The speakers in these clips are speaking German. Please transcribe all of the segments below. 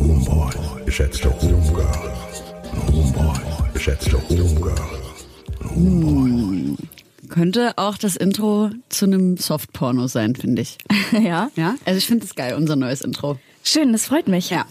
und Homeboys, geschätzte Homegirls und Homeboys, geschätzte Homegirls und Homeboys. Könnte auch das Intro zu einem Softporno sein, finde ich. ja. Ja, also ich finde es geil, unser neues Intro. Schön, das freut mich. Ja.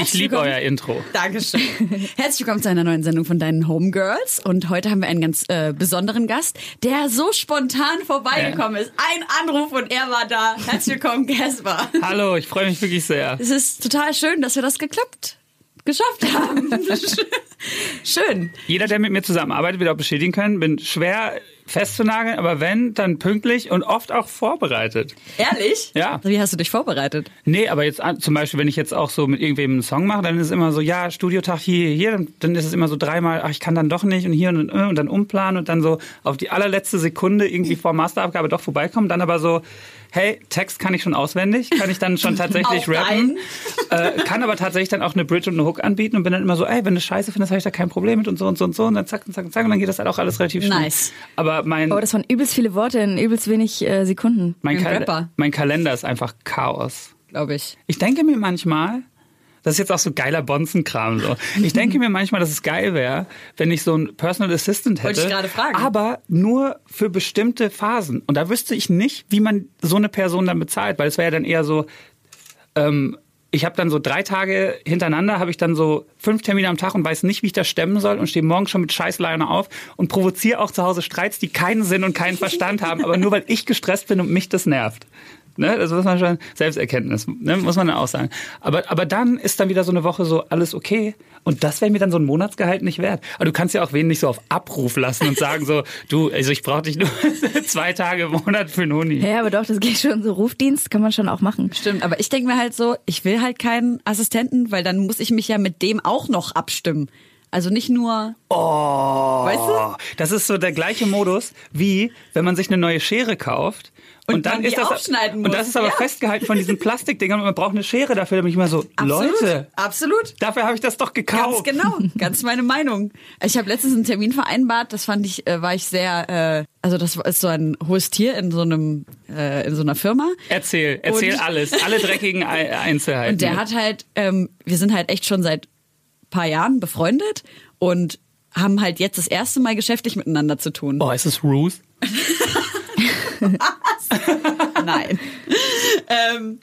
Ich liebe euer Intro. Dankeschön. Herzlich willkommen zu einer neuen Sendung von deinen Homegirls. Und heute haben wir einen ganz äh, besonderen Gast, der so spontan vorbeigekommen ist. Ein Anruf und er war da. Herzlich willkommen, Caspar. Hallo, ich freue mich wirklich sehr. Es ist total schön, dass wir das geklappt geschafft haben. schön. Jeder, der mit mir zusammenarbeitet, wird auch bestätigen können, bin schwer festzunageln, aber wenn, dann pünktlich und oft auch vorbereitet. Ehrlich? Ja. Wie hast du dich vorbereitet? Nee, aber jetzt zum Beispiel, wenn ich jetzt auch so mit irgendwem einen Song mache, dann ist es immer so, ja, Studiotag hier, hier, dann, dann ist es immer so dreimal, ach, ich kann dann doch nicht und hier und, äh, und dann umplanen und dann so auf die allerletzte Sekunde irgendwie vor Masterabgabe doch vorbeikommen, dann aber so, hey, Text kann ich schon auswendig, kann ich dann schon tatsächlich rappen, äh, kann aber tatsächlich dann auch eine Bridge und eine Hook anbieten und bin dann immer so, ey, wenn du Scheiße findest, habe ich da kein Problem mit und so und so und so und dann zack und zack und zack und dann geht das halt auch alles relativ schnell. Nice. Aber mein, Oh, das waren übelst viele Worte in übelst wenig äh, Sekunden. mein, ein Kal Rapper. mein Kalender ist einfach Chaos. Glaube ich. Ich denke mir manchmal, das ist jetzt auch so geiler Bonzenkram so. Ich denke mir manchmal, dass es geil wäre, wenn ich so einen Personal Assistant hätte. Wollte ich gerade fragen. Aber nur für bestimmte Phasen. Und da wüsste ich nicht, wie man so eine Person dann bezahlt, weil es wäre ja dann eher so, ähm, ich habe dann so drei Tage hintereinander, habe ich dann so fünf Termine am Tag und weiß nicht, wie ich das stemmen soll und stehe morgens schon mit Scheißleine auf und provoziere auch zu Hause Streits, die keinen Sinn und keinen Verstand haben, aber nur weil ich gestresst bin und mich das nervt. Ne, das muss man schon, Selbsterkenntnis, ne, muss man dann auch sagen. Aber, aber dann ist dann wieder so eine Woche so alles okay. Und das wäre mir dann so ein Monatsgehalt nicht wert. Aber du kannst ja auch wen nicht so auf Abruf lassen und sagen so, du, also ich brauche dich nur zwei Tage im Monat für einen Huni. Ja, aber doch, das geht schon so. Rufdienst kann man schon auch machen. Stimmt, aber ich denke mir halt so, ich will halt keinen Assistenten, weil dann muss ich mich ja mit dem auch noch abstimmen. Also nicht nur. Oh, Weißt du? Das ist so der gleiche Modus, wie wenn man sich eine neue Schere kauft. Und dann man ist das, aufschneiden und das muss. ist aber Ja. festgehalten von diesen Plastikdingern und man braucht eine Schere dafür, damit ich immer so, Absolut, Leute, absolut. dafür habe ich das doch Ganz gekauft. genau, ganz meine Meinung. Ich habe letztens einen Termin vereinbart, das fand ich, äh, war ich sehr, äh, also das ist so ein hohes Tier in so einem, äh, in so einer Firma. Erzähl, erzähl Und- alles, alle dreckigen Ei- Einzelheiten. Und der hat halt, ähm, wir sind halt echt schon seit paar Jahren befreundet und haben halt jetzt das erste Mal geschäftlich miteinander zu tun. oh, ist es Ruth? Nein. ähm,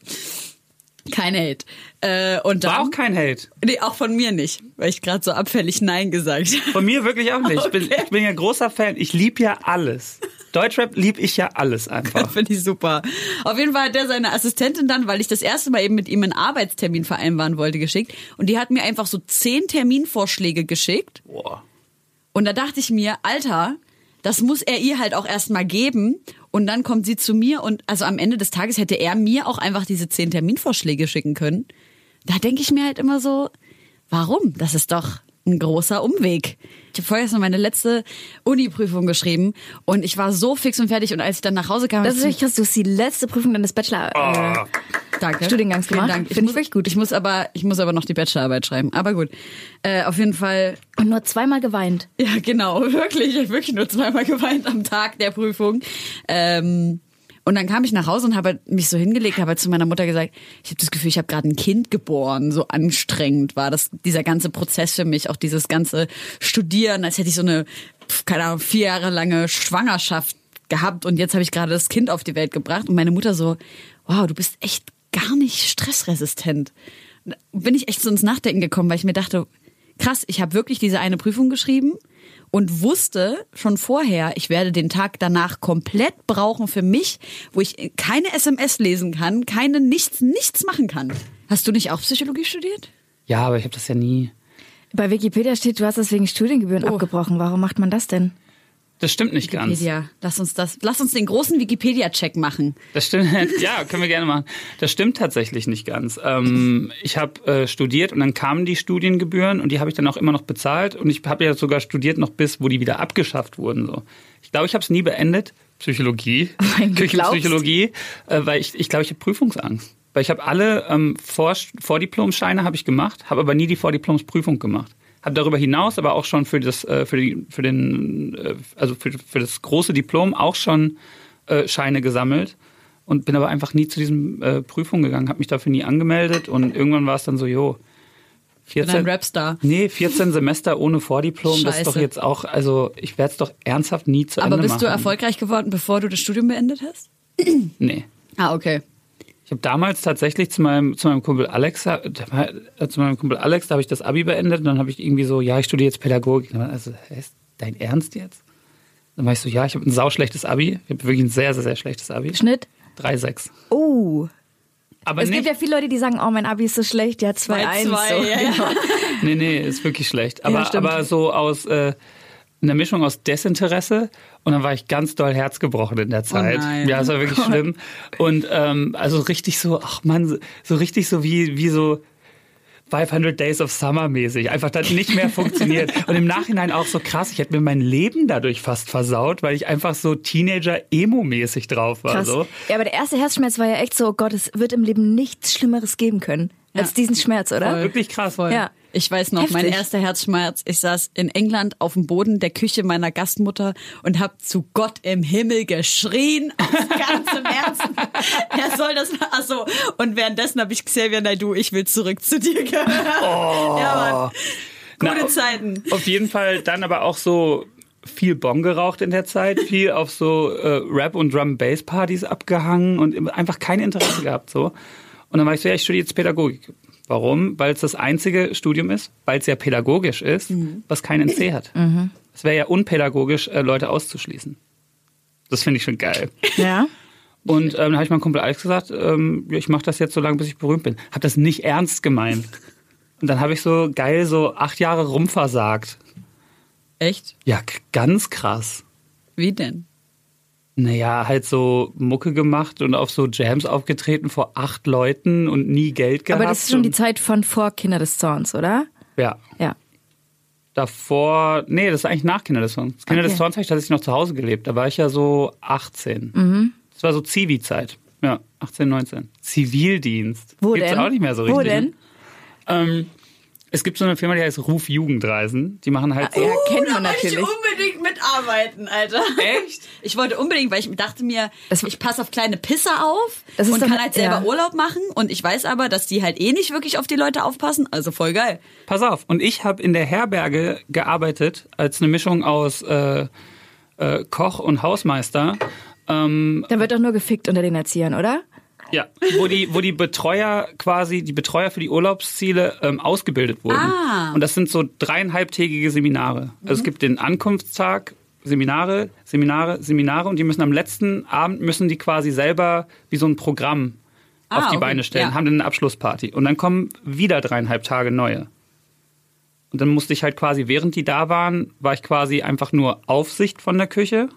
kein Hate. Äh, und dann, War auch kein Hate. Nee, auch von mir nicht, weil ich gerade so abfällig Nein gesagt habe. Von mir wirklich auch nicht. Ich bin, Okay. ich bin ja großer Fan. Ich lieb ja alles. Deutschrap lieb ich ja alles einfach. Finde ich super. Auf jeden Fall hat der seine Assistentin dann, weil ich das erste Mal eben mit ihm einen Arbeitstermin vereinbaren wollte, geschickt. Und die hat mir einfach so zehn Terminvorschläge geschickt. Boah. Und da dachte ich mir, Alter, das muss er ihr halt auch erstmal geben. Und dann kommt sie zu mir und also am Ende des Tages hätte er mir auch einfach diese zehn Terminvorschläge schicken können. Da denke ich mir halt immer so, warum? Das ist doch ein großer Umweg. Ich habe vorgestern meine letzte Uni-Prüfung geschrieben und ich war so fix und fertig und als ich dann nach Hause kam, Das ist wirklich krass. Du hast die letzte Prüfung deines Bachelor. Äh, Danke. Studiengangs gemacht. Dank. Finde ich wirklich gut. Ich muss aber, ich muss aber noch die Bachelorarbeit schreiben. Aber gut. Äh, auf jeden Fall. Und nur zweimal geweint. Ja, genau. Wirklich. Ich habe wirklich nur zweimal geweint am Tag der Prüfung. Ähm, und dann kam ich nach Hause und habe mich so hingelegt, habe zu meiner Mutter gesagt, ich habe das Gefühl, ich habe gerade ein Kind geboren. So anstrengend war das dieser ganze Prozess für mich, auch dieses ganze Studieren, als hätte ich so eine, keine Ahnung, vier Jahre lange Schwangerschaft gehabt und jetzt habe ich gerade das Kind auf die Welt gebracht und meine Mutter so, wow, du bist echt gar nicht stressresistent. Bin ich echt so ins Nachdenken gekommen, weil ich mir dachte, krass, ich habe wirklich diese eine Prüfung geschrieben und wusste schon vorher, ich werde den Tag danach komplett brauchen für mich, wo ich keine SMS lesen kann, keine nichts, nichts machen kann. Hast du nicht auch Psychologie studiert? Ja, aber ich habe das ja nie. Bei Wikipedia steht, du hast das wegen Studiengebühren Oh. abgebrochen. Warum macht man das denn? Das stimmt nicht ganz. Wikipedia. Lass uns das, lass uns den großen Wikipedia-Check machen. Das stimmt, ja, können wir gerne machen. Das stimmt tatsächlich nicht ganz. Ähm, ich habe äh, studiert und dann kamen die Studiengebühren und die habe ich dann auch immer noch bezahlt und ich habe ja sogar studiert noch bis, wo die wieder abgeschafft wurden. So. Ich glaube, ich habe es nie beendet. Psychologie, du Küchenpsychologie, äh, weil ich, ich glaube, ich habe Prüfungsangst. Weil ich habe alle ähm, Vor Vordiplomscheine habe ich gemacht, habe aber nie die Vordiplomsprüfung gemacht. Habe darüber hinaus aber auch schon für das äh, für die für den äh, also für, für das große Diplom auch schon äh, Scheine gesammelt und bin aber einfach nie zu diesen äh, Prüfungen gegangen, habe mich dafür nie angemeldet und irgendwann war es dann so, jo, Bin ein 14, Rapstar. nee, 14 Semester ohne Vordiplom, das ist doch Scheiße. jetzt auch, also ich werde es doch ernsthaft nie zu Aber Ende bist machen. du erfolgreich geworden, bevor du das Studium beendet hast? Nee. Ah, okay. Ich habe damals tatsächlich zu meinem, zu meinem Kumpel Alex, äh, zu meinem Kumpel Alex, da habe ich das Abi beendet und dann habe ich irgendwie so, ja, ich studiere jetzt Pädagogik. Und dann, Also, hä, ist dein Ernst jetzt? Dann war ich so, ja, ich habe ein sauschlechtes Abi. Ich habe wirklich ein sehr, sehr, sehr schlechtes Abi. Schnitt? 3,6. Oh. Aber Es nicht, gibt ja viele Leute, die sagen, oh, mein Abi ist so schlecht. Ja, 2-1. So. ja, ja. nee, nee, ist wirklich schlecht. Aber, stimmt. aber so aus äh, einer Mischung aus Desinteresse und dann war ich ganz doll herzgebrochen in der Zeit. nein. Ja, es war wirklich schlimm. Und ähm, also richtig so, ach man, so- richtig so wie, wie so 500 Days of Summer mäßig. Einfach dann nicht mehr funktioniert. Und im Nachhinein auch so krass, ich hätte mir mein Leben dadurch fast versaut, weil ich einfach so Teenager-Emo-mäßig drauf war. Krass. So. Ja, aber der erste Herzschmerz war ja echt so, oh Gott, es wird im Leben nichts Schlimmeres geben können als diesen Schmerz, oder? Wirklich krass. Voll. Ja. Ich weiß noch, mein Heftig. erster Herzschmerz. Ich saß in England auf dem Boden der Küche meiner Gastmutter und habe zu Gott im Himmel geschrien, aus ganzem Herzen. Er soll das, achso. Und währenddessen habe ich Xavier Naidoo, ich will zurück zu dir gehören. Ja, Mann. Gute Na, Zeiten. Auf jeden Fall dann aber auch so viel Bon geraucht in der Zeit, viel auf so äh, Rap- und Drum-Bass-Partys abgehangen und einfach kein Interesse gehabt so. Und dann war ich so, ja, ich studiere jetzt Pädagogik. Warum? Weil es das einzige Studium ist, weil es ja pädagogisch ist, was kein NC hat. Es wäre ja unpädagogisch, äh, Leute auszuschließen. Das finde ich schon geil. Ja. Und ähm, dann habe ich meinem Kumpel Alex gesagt, ähm, ja, ich mache das jetzt so lange, bis ich berühmt bin. Habe das nicht ernst gemeint. Und dann habe ich so geil so acht Jahre rumversagt. Echt? Ja, ganz krass. Wie denn? Naja, halt so Mucke gemacht und auf so Jams aufgetreten vor acht Leuten und nie Geld gehabt. Aber das ist schon die Zeit von vor Kinder des Zorns, oder? Ja. Ja. Davor, nee, das ist eigentlich nach Kinder des Zorns. Kinder Okay. des Zorns habe ich tatsächlich noch zu Hause gelebt. Da war ich ja so 18. Mhm. Das war so Zivi-Zeit. Ja, 18, 19. Zivildienst. Wo Gibt's denn? auch nicht mehr so richtig. Wo denn? Ähm, es gibt so eine Firma, die heißt Ruf Jugendreisen. Die machen halt so. Ja, kennt man da wollte natürlich. ich unbedingt mitarbeiten, Alter. Echt? Ich wollte unbedingt, weil ich dachte mir, Das- ich passe auf kleine Pisser auf und kann halt selber ja. Urlaub machen. Und ich weiß aber, dass die halt eh nicht wirklich auf die Leute aufpassen. Also voll geil. Pass auf. Und ich habe in der Herberge gearbeitet als eine Mischung aus äh, äh, Koch und Hausmeister. Ähm, Da wird doch nur gefickt unter den Erziehern, oder? Ja, wo die, wo die Betreuer quasi, die Betreuer für die Urlaubsziele ähm, ausgebildet wurden. Ah. Und das sind so dreieinhalbtägige Seminare. Also es gibt den Ankunftstag, Seminare, Seminare, Seminare und die müssen am letzten Abend müssen die quasi selber wie so ein Programm Ah, auf die okay. Beine stellen, Ja. haben dann eine Abschlussparty. Und dann kommen wieder dreieinhalb Tage neue. Und dann musste ich halt quasi, während die da waren, war ich quasi einfach nur Aufsicht von der Küche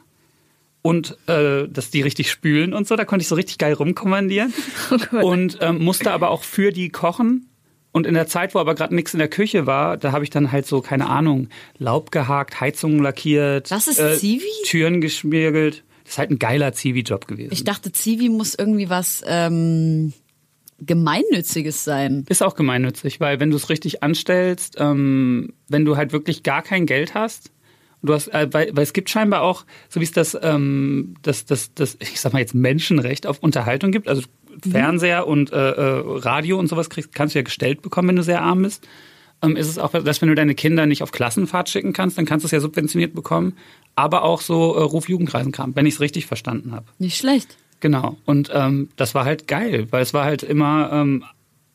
und äh, dass die richtig spülen und so. Da konnte ich so richtig geil rumkommandieren. und ähm, musste aber auch für die kochen. Und in der Zeit, wo aber gerade nichts in der Küche war, da habe ich dann halt so, keine Ahnung, Laub gehakt, Heizungen lackiert. Das ist äh, Zivi? Türen geschmirgelt. Das ist halt ein geiler Zivi-Job gewesen. Ich dachte, Zivi muss irgendwie was, ähm, gemeinnütziges sein. Ist auch gemeinnützig, weil wenn du es richtig anstellst, ähm, wenn du halt wirklich gar kein Geld hast, du hast, äh, weil, weil es gibt scheinbar auch, so wie es das, ähm, das, das, das, ich sag mal jetzt Menschenrecht auf Unterhaltung gibt, also Fernseher und äh, äh, Radio und sowas kriegst, kannst du ja gestellt bekommen, wenn du sehr arm bist. Ähm, ist es auch, dass wenn du deine Kinder nicht auf Klassenfahrt schicken kannst, dann kannst du es ja subventioniert bekommen. Aber auch so äh, Ruf-Jugendreisenkram, wenn ich es richtig verstanden habe. Nicht schlecht. Genau. Und ähm, das war halt geil, weil es war halt immer ähm,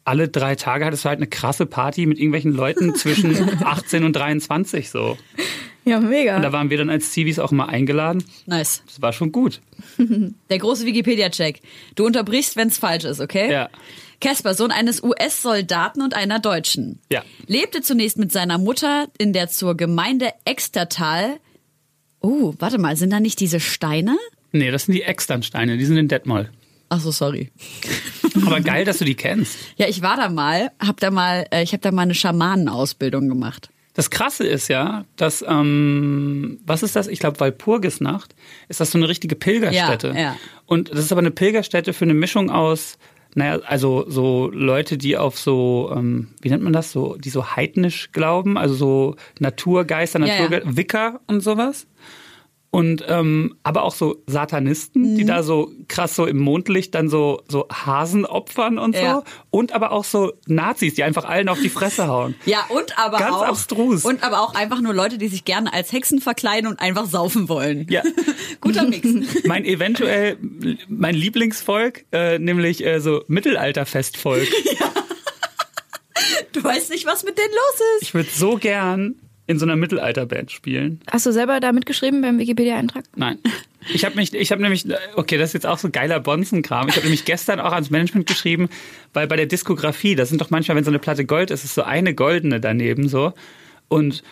alle drei Tage hattest du halt eine krasse Party mit irgendwelchen Leuten zwischen 18 und 23 so. Ja, mega. Und da waren wir dann als Zivis auch mal eingeladen. Nice. Das war schon gut. Der große Wikipedia-Check. Du unterbrichst, wenn es falsch ist, okay? Ja. Casper, Sohn eines US-Soldaten und einer Deutschen. Ja. Lebte zunächst mit seiner Mutter in der zur Gemeinde Extertal. Oh, warte mal, sind da nicht diese Steine? Nee, das sind die Externsteine, die sind in Detmold. Ach so, sorry. Aber geil, dass du die kennst. Ja, ich war da mal, hab da mal, äh, ich habe da mal eine Schamanenausbildung gemacht. Das Krasse ist ja, dass, ähm, was ist das? Ich glaube, Walpurgisnacht ist das so eine richtige Pilgerstätte. Ja, ja. Und das ist aber eine Pilgerstätte für eine Mischung aus, naja, also so Leute, die auf so, ähm, wie nennt man das, so, die so heidnisch glauben, also so Naturgeister, Ja, ja. Wicker und sowas. Und ähm, aber auch so Satanisten, Mhm. die da so krass so im Mondlicht dann so so Hasen opfern und so. Ja. Und aber auch so Nazis, die einfach allen auf die Fresse hauen. Ja, und aber Ganz auch. abstrus. Und aber auch einfach nur Leute, die sich gerne als Hexen verkleiden und einfach saufen wollen. Ja. Guter Mix. mein eventuell mein Lieblingsvolk, äh, nämlich äh, so Mittelalterfestvolk. Du weißt nicht, was mit denen los ist. Ich würde so gern in so einer Mittelalterband spielen. Hast du selber da mitgeschrieben beim Wikipedia-Eintrag? Nein. Ich habe mich, ich habe nämlich, okay, das ist jetzt auch so geiler Bonzenkram. Ich habe nämlich gestern auch ans Management geschrieben, weil bei der Diskografie, das sind doch manchmal, wenn so eine Platte Gold ist, ist so eine goldene daneben so. Und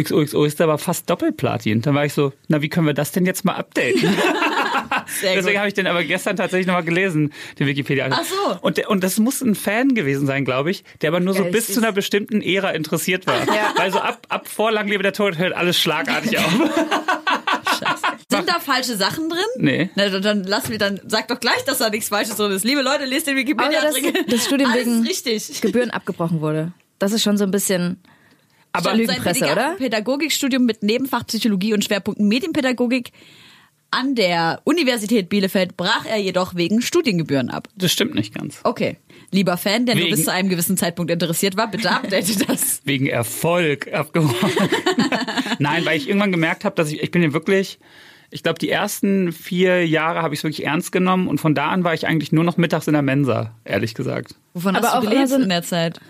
XOXO ist aber fast Doppelplatin. Dann war ich so, na, wie können wir das denn jetzt mal updaten? Sehr Deswegen habe ich den aber gestern tatsächlich nochmal gelesen, den Wikipedia. Ach so. Und, der, und das muss ein Fan gewesen sein, glaube ich, der aber nur so Ja, bis zu einer bestimmten Ära interessiert war. Ja. Weil so ab, ab vor Lang lebe der Tod hört alles schlagartig auf. Sind da falsche Sachen drin? Nee. Na, dann- dann lass mir dann, sag doch gleich, dass da nichts Falsches drin ist. Liebe Leute, lest den Wikipedia. Aber dass das Studium wegen ist richtig. Gebühren abgebrochen wurde. Das ist schon so ein bisschen. Aber Lügenpresse, oder? Pädagogikstudium mit Nebenfach Psychologie und Schwerpunkt Medienpädagogik an der Universität Bielefeld brach er jedoch wegen Studiengebühren ab. das stimmt nicht ganz. Okay. Lieber Fan, der nur Wegen- bis zu einem gewissen Zeitpunkt interessiert war, bitte update das. Wegen Erfolg abgebrochen. Nein, weil ich irgendwann gemerkt habe, dass ich, ich bin ja wirklich, ich glaube, die ersten vier Jahre habe ich es wirklich ernst genommen und von da an war ich eigentlich nur noch mittags in der Mensa, ehrlich gesagt. Wovon Aber hast du auch immer gelebt so ein- in der Zeit?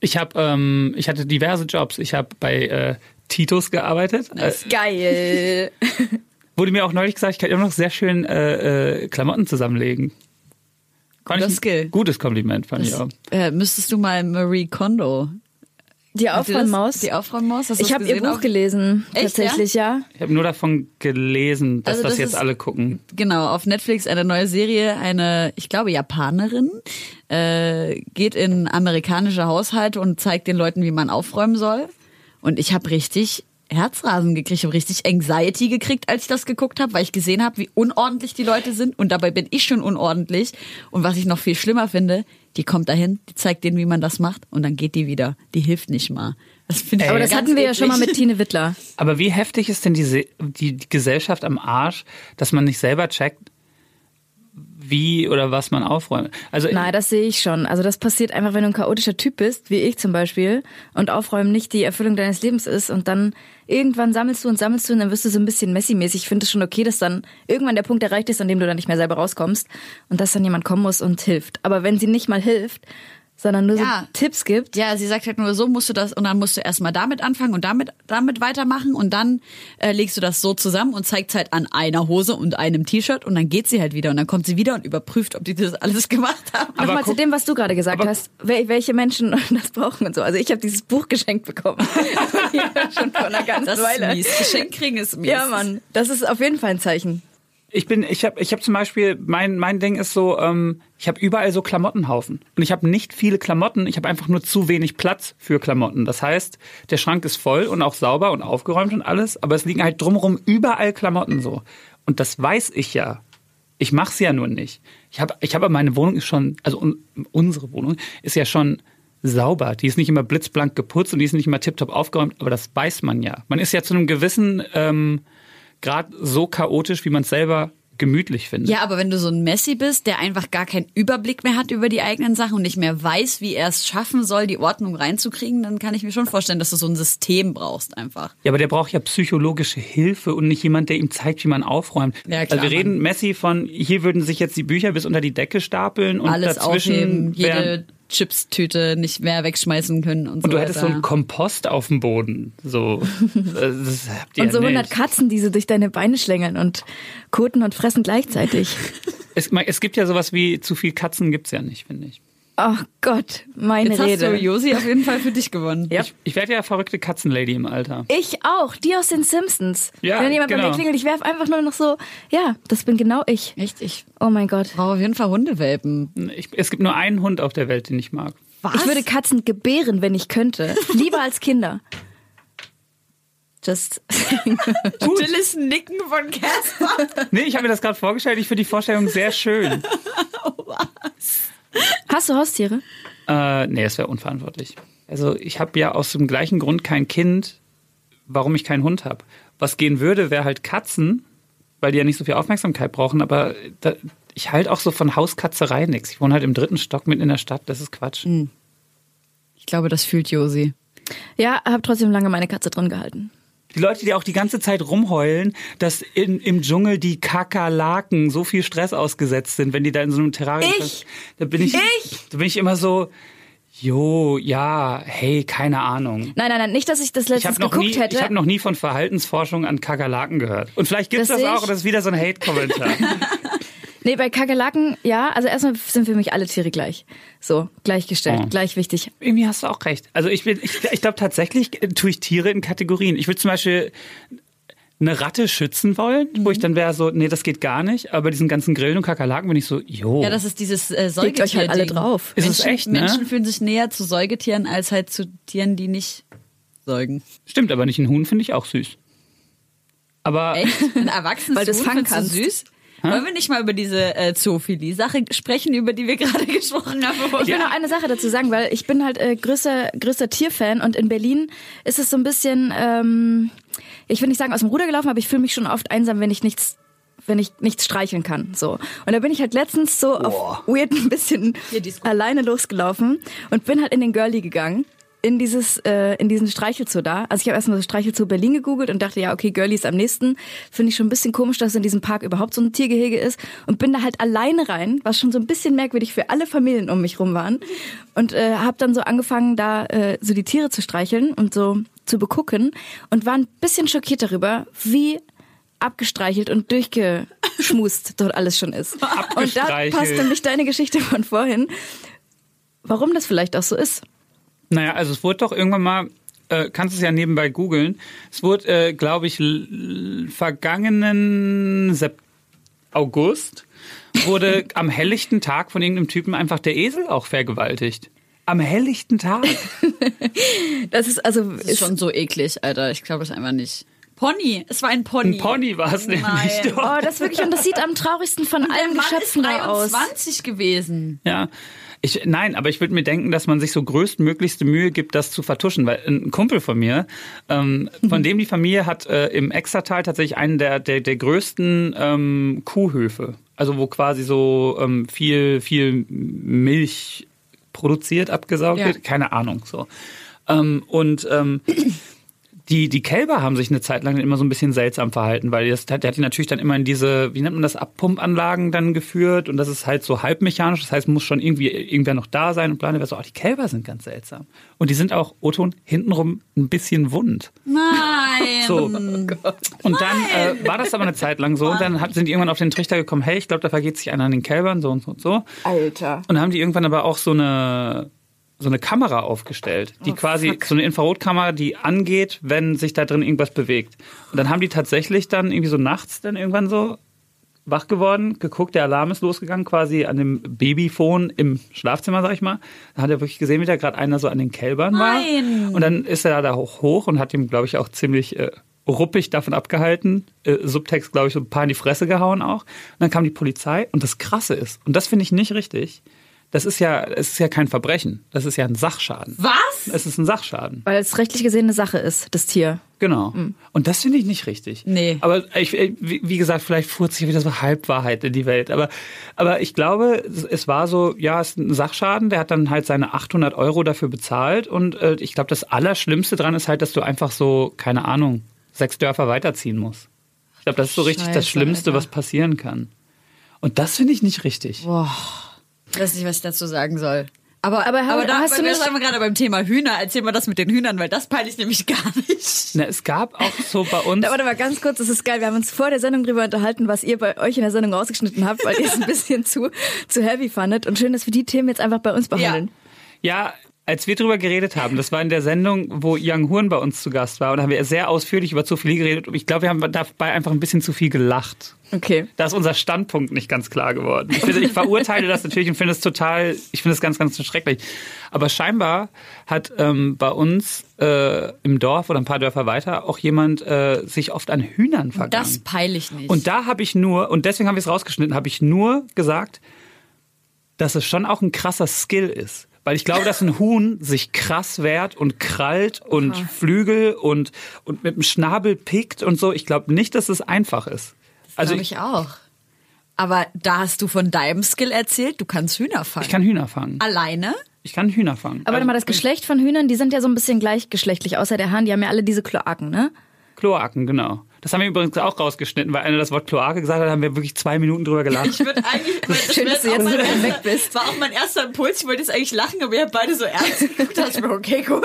Ich habe, ähm, ich hatte diverse Jobs. Ich habe bei äh, Titus gearbeitet. Äh, Geil. wurde mir auch neulich gesagt, ich kann immer noch sehr schön äh, äh, Klamotten zusammenlegen. Fand Guter ich ein Skill. Gutes Kompliment, fand ich Das, auch. äh, müsstest du mal Marie Kondo. Die? Aufräummaus. Die Aufräummaus? Ich habe ihr Buch auch? gelesen. Echt, tatsächlich, ja. Ich habe nur davon gelesen, dass Also das, das jetzt ist- alle gucken. Genau, auf Netflix eine neue Serie, eine, ich glaube, Japanerin, äh, geht in amerikanische Haushalte und zeigt den Leuten, wie man aufräumen soll. Und ich habe richtig Herzrasen gekriegt, ich habe richtig Anxiety gekriegt, als ich das geguckt habe, weil ich gesehen habe, wie unordentlich die Leute sind. Und dabei bin ich schon unordentlich. Und was ich noch viel schlimmer finde, die kommt dahin, die zeigt denen, wie man das macht, und dann geht die wieder. Die hilft nicht mal. Das finde ich Aber das hatten wir ja schon mal mit Tine Wittler. Aber wie heftig ist denn die, die Gesellschaft am Arsch, dass man nicht selber checkt, wie oder was man aufräumt? Also Nein, das sehe ich schon. Also das passiert einfach, wenn du ein chaotischer Typ bist, wie ich zum Beispiel, und Aufräumen nicht die Erfüllung deines Lebens ist und dann irgendwann sammelst du und sammelst du und dann wirst du so ein bisschen Messi-mäßig. Ich finde es schon okay, dass dann irgendwann der Punkt erreicht ist, an dem du dann nicht mehr selber rauskommst und dass dann jemand kommen muss und hilft. Aber wenn sie nicht mal hilft, sondern nur Ja. so Tipps gibt, Ja, sie sagt halt nur, so musst du das und dann musst du erstmal damit anfangen und damit, damit weitermachen und dann äh, legst du das so zusammen und zeigst halt an einer Hose und einem T-Shirt und dann geht sie halt wieder und dann kommt sie wieder und überprüft, ob die das alles gemacht haben. Aber Nochmal zu dem, was du gerade gesagt hast, wel- welche Menschen das brauchen und so. Also ich habe dieses Buch geschenkt bekommen. schon vor einer ganzen Das ist Weile. mies. Geschenk kriegen ist mies. Ja, Mann. Das ist auf jeden Fall ein Zeichen. Ich bin, ich habe, ich habe zum Beispiel, mein mein Ding ist so, ähm, ich habe überall so Klamottenhaufen und ich habe nicht viele Klamotten. Ich habe einfach nur zu wenig Platz für Klamotten. Das heißt, der Schrank ist voll und auch sauber und aufgeräumt und alles, aber es liegen halt drumherum überall Klamotten so. Und das weiß ich ja, Ich mach's ja nur nicht. Ich habe, ich habe meine Wohnung ist schon, also un, unsere Wohnung ist ja schon sauber. Die ist nicht immer blitzblank geputzt und die ist nicht immer tiptop aufgeräumt, aber das weiß man ja. Man ist ja zu einem gewissen ähm, Grad so chaotisch, wie man es selber gemütlich findet. Ja, aber wenn du so ein Messi bist, der einfach gar keinen Überblick mehr hat über die eigenen Sachen und nicht mehr weiß, wie er es schaffen soll, die Ordnung reinzukriegen, dann kann ich mir schon vorstellen, dass du so ein System brauchst einfach. Ja, aber der braucht ja psychologische Hilfe und nicht jemand, der ihm zeigt, wie man aufräumt. Ja, klar, also wir reden Mann. Messi von, hier würden sich jetzt die Bücher bis unter die Decke stapeln und Alles dazwischen aufheben, jede Chipstüte nicht mehr wegschmeißen können und, und so du hättest so weiter. einen Kompost auf dem Boden. So, das habt ihr Und so ja 100 nicht. Katzen, die so durch deine Beine schlängeln und koten und fressen gleichzeitig. Es, es gibt ja sowas wie zu viel Katzen gibt's ja nicht, finde ich. Oh Gott, meine Jetzt hast Rede. du Josi auf jeden Fall für dich gewonnen. Ja. Ich, ich werde ja verrückte Katzenlady im Alter. Ich auch, die aus den Simpsons. Ja, Wenn jemand bei genau. mir klingelt, ich werf einfach nur noch so, ja, das bin genau ich. Echt? Ich Oh mein Gott. brauche auf jeden Fall Hundewelpen. Ich, es gibt nur einen Hund auf der Welt, den ich mag. Was? Ich würde Katzen gebären, wenn ich könnte. Lieber als Kinder. Just. Stilles Nicken von Casper. Nee, ich habe mir das gerade vorgestellt. Ich finde die Vorstellung sehr schön. Hast du Haustiere? Äh, nee, das wäre unverantwortlich. Also ich habe ja aus dem gleichen Grund kein Kind, warum ich keinen Hund habe. Was gehen würde, wäre halt Katzen, weil die ja nicht so viel Aufmerksamkeit brauchen. Aber da, ich halte auch so von Hauskatzerei nichts. Ich wohne halt im dritten Stock mitten in der Stadt. Das ist Quatsch. Ich glaube, das fühlt Josi. Ja, habe trotzdem lange meine Katze drin gehalten. Die Leute, die auch die ganze Zeit rumheulen, dass in, im Dschungel die Kakerlaken so viel Stress ausgesetzt sind, wenn die da in so einem Terrarium Ich? Da bin ich, Ich? Da bin ich immer so, jo, ja, hey, keine Ahnung. Nein, nein, nein, nicht, dass ich das Ich letztens habe noch, geguckt nie, hätte. ich hab noch nie von Verhaltensforschung an Kakerlaken gehört. Und vielleicht gibt's Das das, sehe auch, ich. das ist wieder so ein Hate-Kommentar. Nee, bei Kakerlaken, ja, also erstmal sind für mich alle Tiere gleich. So, gleichgestellt, Oh. gleich wichtig. Irgendwie hast du auch recht. Also ich, bin- ich, ich glaube tatsächlich tue ich Tiere in Kategorien. Ich würde zum Beispiel eine Ratte schützen wollen, wo ich dann wäre so, nee, das geht gar nicht. Aber diesen ganzen Grillen und Kakerlaken bin ich so, jo. Ja, das ist dieses äh, Säugetier. euch halt alle drauf. Ist es Menschen, echt, ne? Menschen fühlen sich näher zu Säugetieren als halt zu Tieren, die nicht säugen. Stimmt, aber nicht ein Huhn finde ich auch süß. Aber Echt? Ein erwachsenes Weil Huhn findest süß? Wollen wir nicht mal über diese äh, Zoophilie-Sache sprechen, über die wir gerade gesprochen haben? Ich will noch eine Sache dazu sagen, weil ich bin halt äh, größter, größter Tierfan und in Berlin ist es so ein bisschen, ähm, ich will nicht sagen aus dem Ruder gelaufen, aber ich fühle mich schon oft einsam, wenn ich nichts wenn ich nichts streicheln kann. So. Und da bin ich halt letztens so auf weird ein bisschen gut. alleine losgelaufen und bin halt in den Girlie gegangen. In dieses, äh, in diesen Streichelzoo da. Also ich habe erstmal so Streichelzoo Berlin gegoogelt und dachte, ja, okay, Girlie ist am nächsten. Finde ich schon ein bisschen komisch, dass in diesem Park überhaupt so ein Tiergehege ist. Und bin da halt alleine rein, was schon so ein bisschen merkwürdig für alle Familien um mich rum waren. Und äh, habe dann so angefangen, da äh, so die Tiere zu streicheln und so zu begucken. Und war ein bisschen schockiert darüber, wie abgestreichelt und durchgeschmust dort alles schon ist. Und da passt nämlich deine Geschichte von vorhin, warum das vielleicht auch so ist. Naja, also es wurde doch irgendwann mal, äh, kannst es ja nebenbei googeln, es wurde, äh, glaube ich, vergangenen Sep August wurde am helllichten Tag von irgendeinem Typen einfach der Esel auch vergewaltigt. Am helllichten Tag. Das ist also Das ist schon so eklig, Alter. Ich glaube das einfach nicht. Pony. Es war ein Pony. Ein Pony war es nämlich. Doch. Oh, das wirklich und das sieht am traurigsten von Der allen Mann Geschöpfen ist da aus. 23 gewesen. Ja. Ich, nein, aber ich würde mir denken, dass man sich so größtmöglichste Mühe gibt, das zu vertuschen. Weil ein Kumpel von mir, ähm, von dem die Familie hat äh, im Extertal tatsächlich einen der, der, der größten ähm, Kuhhöfe. Also wo quasi so ähm, viel, viel Milch produziert, abgesaugt Ja. wird. Keine Ahnung. so. Ähm, und ähm, die, die Kälber haben sich eine Zeit lang immer so ein bisschen seltsam verhalten, weil das, der hat die natürlich dann immer in diese, wie nennt man das, Abpumpanlagen dann geführt und das ist halt so halbmechanisch, das heißt, muss schon irgendwie irgendwer noch da sein und bla, und so, oh, die Kälber sind ganz seltsam. Und die sind auch, Oton, hintenrum ein bisschen wund. Nein. So. Und dann äh, war das aber eine Zeit lang so und dann hat, sind die irgendwann auf den Trichter gekommen, hey, ich glaube, da vergeht sich einer an den Kälbern, so und so und so. Alter. Und dann haben die irgendwann aber auch so eine so eine Kamera aufgestellt, die quasi so eine Infrarotkamera, die angeht, wenn sich da drin irgendwas bewegt. Und dann haben die tatsächlich dann irgendwie so nachts dann irgendwann so wach geworden, geguckt, der Alarm ist losgegangen, quasi an dem Babyphone im Schlafzimmer, sag ich mal. Da hat er wirklich gesehen, wie da gerade einer so an den Kälbern war. Nein. Und dann ist er da hoch, hoch und hat ihm, glaube ich, auch ziemlich äh, ruppig davon abgehalten, äh, Subtext, glaube ich, so ein paar in die Fresse gehauen auch. Und dann kam die Polizei und das Krasse ist, und das finde ich nicht richtig, das ist ja, es ist ja kein Verbrechen, das ist ja ein Sachschaden. Was? Es ist ein Sachschaden. Weil es rechtlich gesehen eine Sache ist, das Tier. Genau. Und das finde ich nicht richtig. Nee. Aber ich, wie gesagt, vielleicht fuhr sich wieder so Halbwahrheit in die Welt. Aber, aber ich glaube, es, war so, ja, es ist ein Sachschaden. Der hat dann halt seine 800 Euro dafür bezahlt. Und äh, ich glaube, das Allerschlimmste dran ist halt, dass du einfach so, keine Ahnung, sechs Dörfer weiterziehen musst. Ich glaube, das ist so richtig das Scheiße, Schlimmste, Alter. was passieren kann. Und das finde ich nicht richtig. Ich weiß nicht, was ich dazu sagen soll. Aber, Aber ha- da hast du wir wir gerade beim Thema Hühner. Erzähl mal das mit den Hühnern, weil das peile ich nämlich gar nicht. Na, es gab auch so bei uns. Aber warte mal ganz kurz, das ist geil. Wir haben uns vor der Sendung drüber unterhalten, was ihr bei euch in der Sendung rausgeschnitten habt, weil ihr es ein bisschen zu, zu heavy fandet. Und schön, dass wir die Themen jetzt einfach bei uns behandeln. Ja, als wir drüber geredet haben, das war in der Sendung, wo Young Horn bei uns zu Gast war, und da haben wir sehr ausführlich über Zoophilie geredet. Und ich glaube, wir haben dabei einfach ein bisschen zu viel gelacht. Okay. Da ist unser Standpunkt nicht ganz klar geworden. Ich, finde, ich verurteile das natürlich und finde es total, ich finde es ganz, ganz schrecklich. Aber scheinbar hat ähm, bei uns äh, im Dorf oder ein paar Dörfer weiter auch jemand äh, sich oft an Hühnern vergangen. Das peile ich nicht. Und da habe ich nur, und deswegen haben wir es rausgeschnitten, habe ich nur gesagt, dass es schon auch ein krasser Skill ist. Weil ich glaube, dass ein Huhn sich krass wehrt und krallt und Flügel und, und mit dem Schnabel pickt und so. Ich glaube nicht, dass es einfach ist. Also glaube ich, ich auch. Aber da hast du von deinem Skill erzählt, du kannst Hühner fangen. ich kann Hühner fangen. Alleine? Ich kann Hühner fangen. Aber warte mal, das Geschlecht von Hühnern, die sind ja so ein bisschen gleichgeschlechtlich, außer der Hahn, die haben ja alle diese Kloaken, ne? Kloaken, genau. Das haben wir übrigens auch rausgeschnitten, weil einer das Wort Kloake gesagt hat, haben wir wirklich zwei Minuten drüber gelacht. Ich würde eigentlich, weil das Schön, dass du jetzt weg bist. war auch mein erster Impuls. Ich wollte jetzt eigentlich lachen, aber ihr habt beide so ernst geguckt. Da dachte ich mir, okay, gut.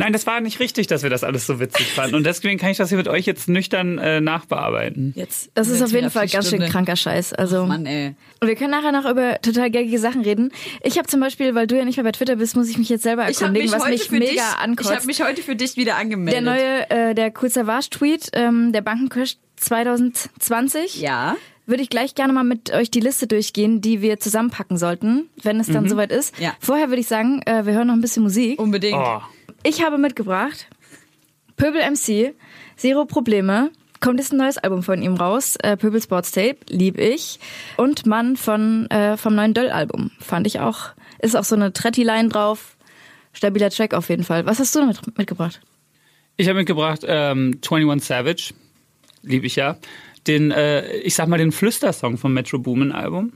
Nein, das war nicht richtig, dass wir das alles so witzig fanden. Und deswegen kann ich das hier mit euch jetzt nüchtern äh, nachbearbeiten. Jetzt. Das ist jetzt auf jeden Fall ganz schön kranker Scheiß. Also, Mann, ey. und wir können nachher noch über total gaggige Sachen reden. Ich habe zum Beispiel, weil du ja nicht mehr bei Twitter bist, muss ich mich jetzt selber Ich habe erkundigen, mich, was heute mich mega dich, ich ankotzt. habe mich heute für dich wieder angemeldet. der neue, äh, der Cool Savage Tweet, ähm, der Bankencrash 2020. Ja. Würde ich gleich gerne mal mit euch die Liste durchgehen, die wir zusammenpacken sollten, wenn es dann soweit ist. Ja. Vorher würde ich sagen, äh, wir hören noch ein bisschen Musik. Unbedingt. Oh. Ich habe mitgebracht Pöbel MC, Zero Probleme. Kommt jetzt ein neues Album von ihm raus, äh, Pöbel Sports Tape, lieb ich. Und Mann von äh, vom neuen Döll-Album, fand ich auch. Ist auch so eine Tretti-Line drauf. Stabiler Track auf jeden Fall. Was hast du damit mitgebracht? Ich habe mitgebracht ähm, 21 Savage, liebe ich ja. Den, äh, ich sag mal, den Flüstersong vom Metro Boomin Album.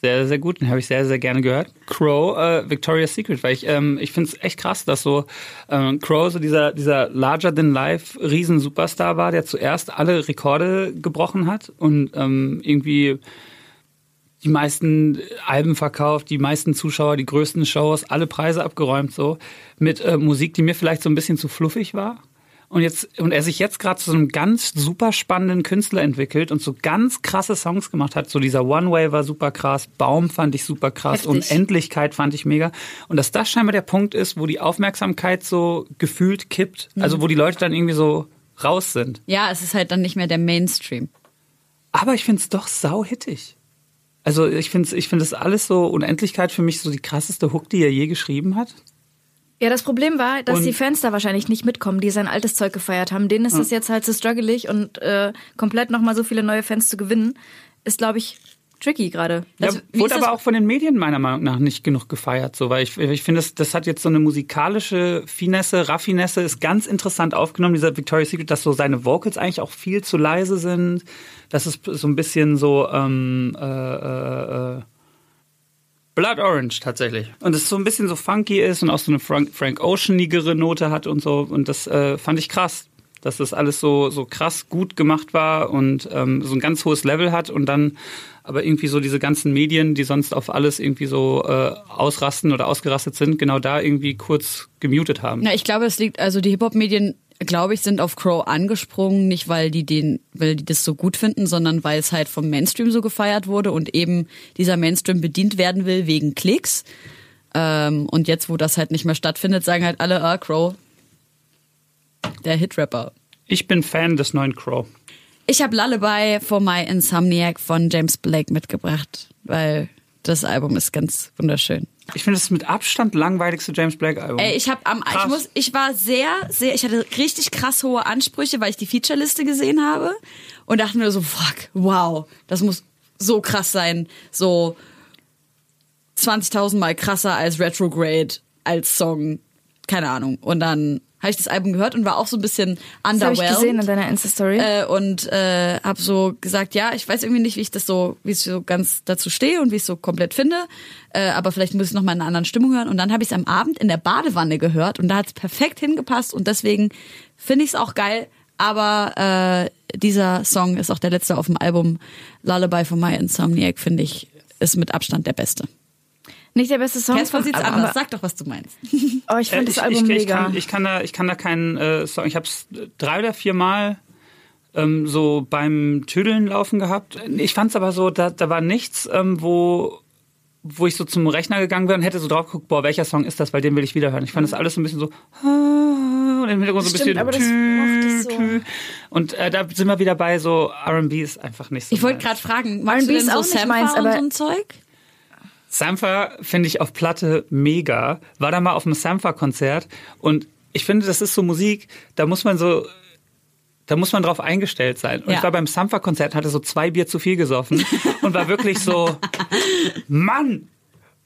Sehr, sehr gut, den habe ich sehr, sehr gerne gehört. Crow, äh, Victoria's Secret, weil ich, ähm, ich finde es echt krass, dass so ähm, Crow so dieser, dieser larger-than-life Riesen-Superstar war, der zuerst alle Rekorde gebrochen hat und ähm, irgendwie die meisten Alben verkauft, die meisten Zuschauer, die größten Shows, alle Preise abgeräumt so mit äh, Musik, die mir vielleicht so ein bisschen zu fluffig war. Und jetzt und er sich jetzt gerade zu so einem ganz super spannenden Künstler entwickelt und so ganz krasse Songs gemacht hat. So dieser One Way war super krass, Baum fand ich super krass, Heftig. Unendlichkeit fand ich mega. Und dass das scheinbar der Punkt ist, wo die Aufmerksamkeit so gefühlt kippt, also wo die Leute dann irgendwie so raus sind. Ja, es ist halt dann nicht mehr der Mainstream. Aber ich find's doch sauhittig. Also ich finde ich find das alles so, Unendlichkeit für mich so die krasseste Hook, die er je geschrieben hat. Ja, das Problem war, dass Und- die Fans da wahrscheinlich nicht mitkommen, die sein altes Zeug gefeiert haben. Denen ist das jetzt halt so struggelig und äh, komplett nochmal so viele neue Fans zu gewinnen, ist, glaube ich, tricky gerade. Also, ja, wurde aber auch von den Medien meiner Meinung nach nicht genug gefeiert, so weil ich, ich finde, das, das hat jetzt so eine musikalische Finesse, Raffinesse, ist ganz interessant aufgenommen, dieser Victoria's Secret, dass so seine Vocals eigentlich auch viel zu leise sind, dass es so ein bisschen so ähm, äh, äh, äh, Blood Orange tatsächlich. Und es so ein bisschen so funky ist und auch so eine Frank, Frank Oceanigere Note hat und so. Und das äh, fand ich krass, dass das alles so, so krass gut gemacht war und ähm, so ein ganz hohes Level hat und dann aber irgendwie so diese ganzen Medien, die sonst auf alles irgendwie so äh, ausrasten oder ausgerastet sind, genau da irgendwie kurz gemutet haben. Na, ich glaube, es liegt, also die Hip-Hop-Medien, glaube ich, sind auf Crow angesprungen, nicht weil die den, weil die das so gut finden, sondern weil es halt vom Mainstream so gefeiert wurde und eben dieser Mainstream bedient werden will wegen Klicks. Ähm, und jetzt, wo das halt nicht mehr stattfindet, sagen halt alle, ah, Crow, der Hitrapper. Ich bin Fan des neuen Crow. Ich habe Lullaby for My Insomniac von James Blake mitgebracht, weil das Album ist ganz wunderschön. Ich finde, das ist mit Abstand langweiligste James Blake Album. Ey, ich habe am, ich Krass. muss, ich war sehr, sehr, ich hatte richtig krass hohe Ansprüche, weil ich die Featureliste gesehen habe und dachte mir so, fuck, wow, das muss so krass sein, so 20.000 Mal krasser als Retrograde als Song, keine Ahnung. Und dann habe ich das Album gehört und war auch so ein bisschen Das habe underwhelmed. ich gesehen in deiner Insta-Story. Äh, und äh, habe so gesagt, ja, ich weiß irgendwie nicht, wie ich das so, wie ich so ganz dazu stehe und wie ich es so komplett finde. Äh, aber vielleicht muss ich noch mal in einer anderen Stimmung hören. Und dann habe ich es am Abend in der Badewanne gehört und da hat es perfekt hingepasst und deswegen finde ich es auch geil. Aber äh, dieser Song ist auch der letzte auf dem Album Lullaby von My Insomniac, finde ich, ist mit Abstand der beste. Nicht der beste Song. Casper sieht's aber- anders. Sag doch, was du meinst. Oh, ich Äh, fand das ich, Album ich, ich, mega. kann, ich, kann da, ich kann da keinen äh, Song. Ich habe es drei oder vier Mal ähm, so beim Tüdeln laufen gehabt. Ich fand es aber so, da, da war nichts, ähm, wo wo ich so zum Rechner gegangen wäre und hätte so drauf geguckt, boah, welcher Song ist das, weil den will ich wieder hören. Ich fand das alles so ein bisschen so und im Hintergrund so ein Stimmt, bisschen aber das tü, ich so. tü. und äh, da sind wir wieder bei so R&B ist einfach nicht so Ich wollte gerade fragen, magst du R&B denn ist so auch nicht Sampler meins, und aber- so ein Zeug? Sampha finde ich auf Platte mega. War da mal auf einem Sampha-Konzert und ich finde, das ist so Musik, da muss man so, da muss man drauf eingestellt sein. Und Ja. ich war beim Sampha-Konzert, hatte so zwei Bier zu viel gesoffen und war wirklich so, Mann,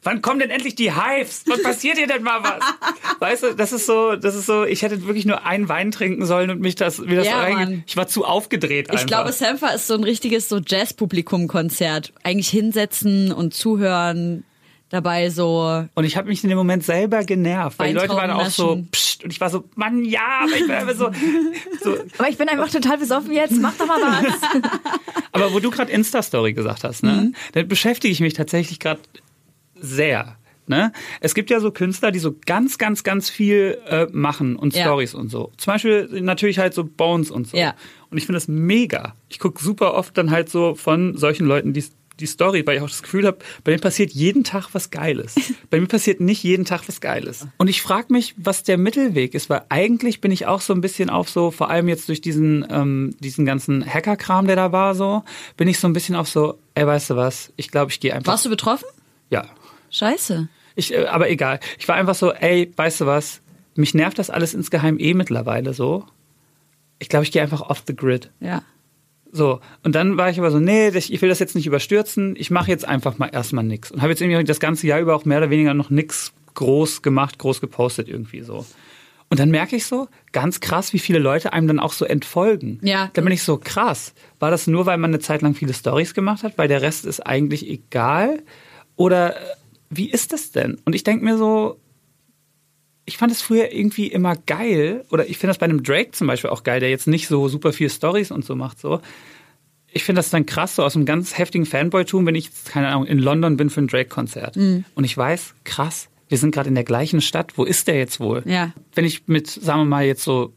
wann kommen denn endlich die Hives? Wann passiert hier denn mal was? Weißt du, das ist so, das ist so, ich hätte wirklich nur einen Wein trinken sollen und mich das, wie das Ja, reingeht. Mann. Ich war zu aufgedreht einfach. Ich glaube, Sampler ist so ein richtiges so Jazz-Publikum-Konzert. Eigentlich hinsetzen und zuhören, dabei so. Und ich habe mich in dem Moment selber genervt, weil die Leute waren auch so, psst, und ich war so, Mann, ja, aber ich bin einfach so, so. Aber ich bin einfach total besoffen jetzt. Mach doch mal was. Aber wo du gerade Insta-Story gesagt hast, ne, Mhm. dann beschäftige ich mich tatsächlich gerade sehr. Ne? Es gibt ja so Künstler, die so ganz, ganz, ganz viel äh, machen und Ja. Stories und so. Zum Beispiel natürlich halt so Bones und so. Ja. Und ich finde das mega. Ich gucke super oft dann halt so von solchen Leuten die, die Story, weil ich auch das Gefühl habe, bei denen passiert jeden Tag was Geiles. bei mir passiert nicht jeden Tag was Geiles. Und ich frage mich, was der Mittelweg ist, weil eigentlich bin ich auch so ein bisschen auf so, vor allem jetzt durch diesen, ähm, diesen ganzen Hacker-Kram, der da war, so, bin ich so ein bisschen auf so, ey, weißt du was, ich glaube, ich gehe einfach. Warst du betroffen? Ja. Scheiße. Ich, äh, aber egal. Ich war einfach so, ey, weißt du was? Mich nervt das alles insgeheim eh mittlerweile so. Ich glaube, ich gehe einfach off the grid. Ja. So, und dann war ich aber so, nee, ich will das jetzt nicht überstürzen. Ich mache jetzt einfach mal erstmal nix. Und habe jetzt irgendwie das ganze Jahr über auch mehr oder weniger noch nix groß gemacht, groß gepostet irgendwie so. Und dann merke ich so, ganz krass, wie viele Leute einem dann auch so entfolgen. Ja. Dann bin ich so, krass. War das nur, weil man eine Zeit lang viele Stories gemacht hat, weil der Rest ist eigentlich egal? Oder wie ist das denn? Und ich denke mir so, ich fand es früher irgendwie immer geil, oder ich finde das bei einem Drake zum Beispiel auch geil, der jetzt nicht so super viel Stories und so macht, so. Ich finde das dann krass, so aus einem ganz heftigen Fanboy-Tum, wenn ich, keine Ahnung, in London bin für ein Drake-Konzert. Mhm. Und ich weiß, krass, wir sind gerade in der gleichen Stadt, wo ist der jetzt wohl? Ja. Wenn ich mit, sagen wir mal, jetzt so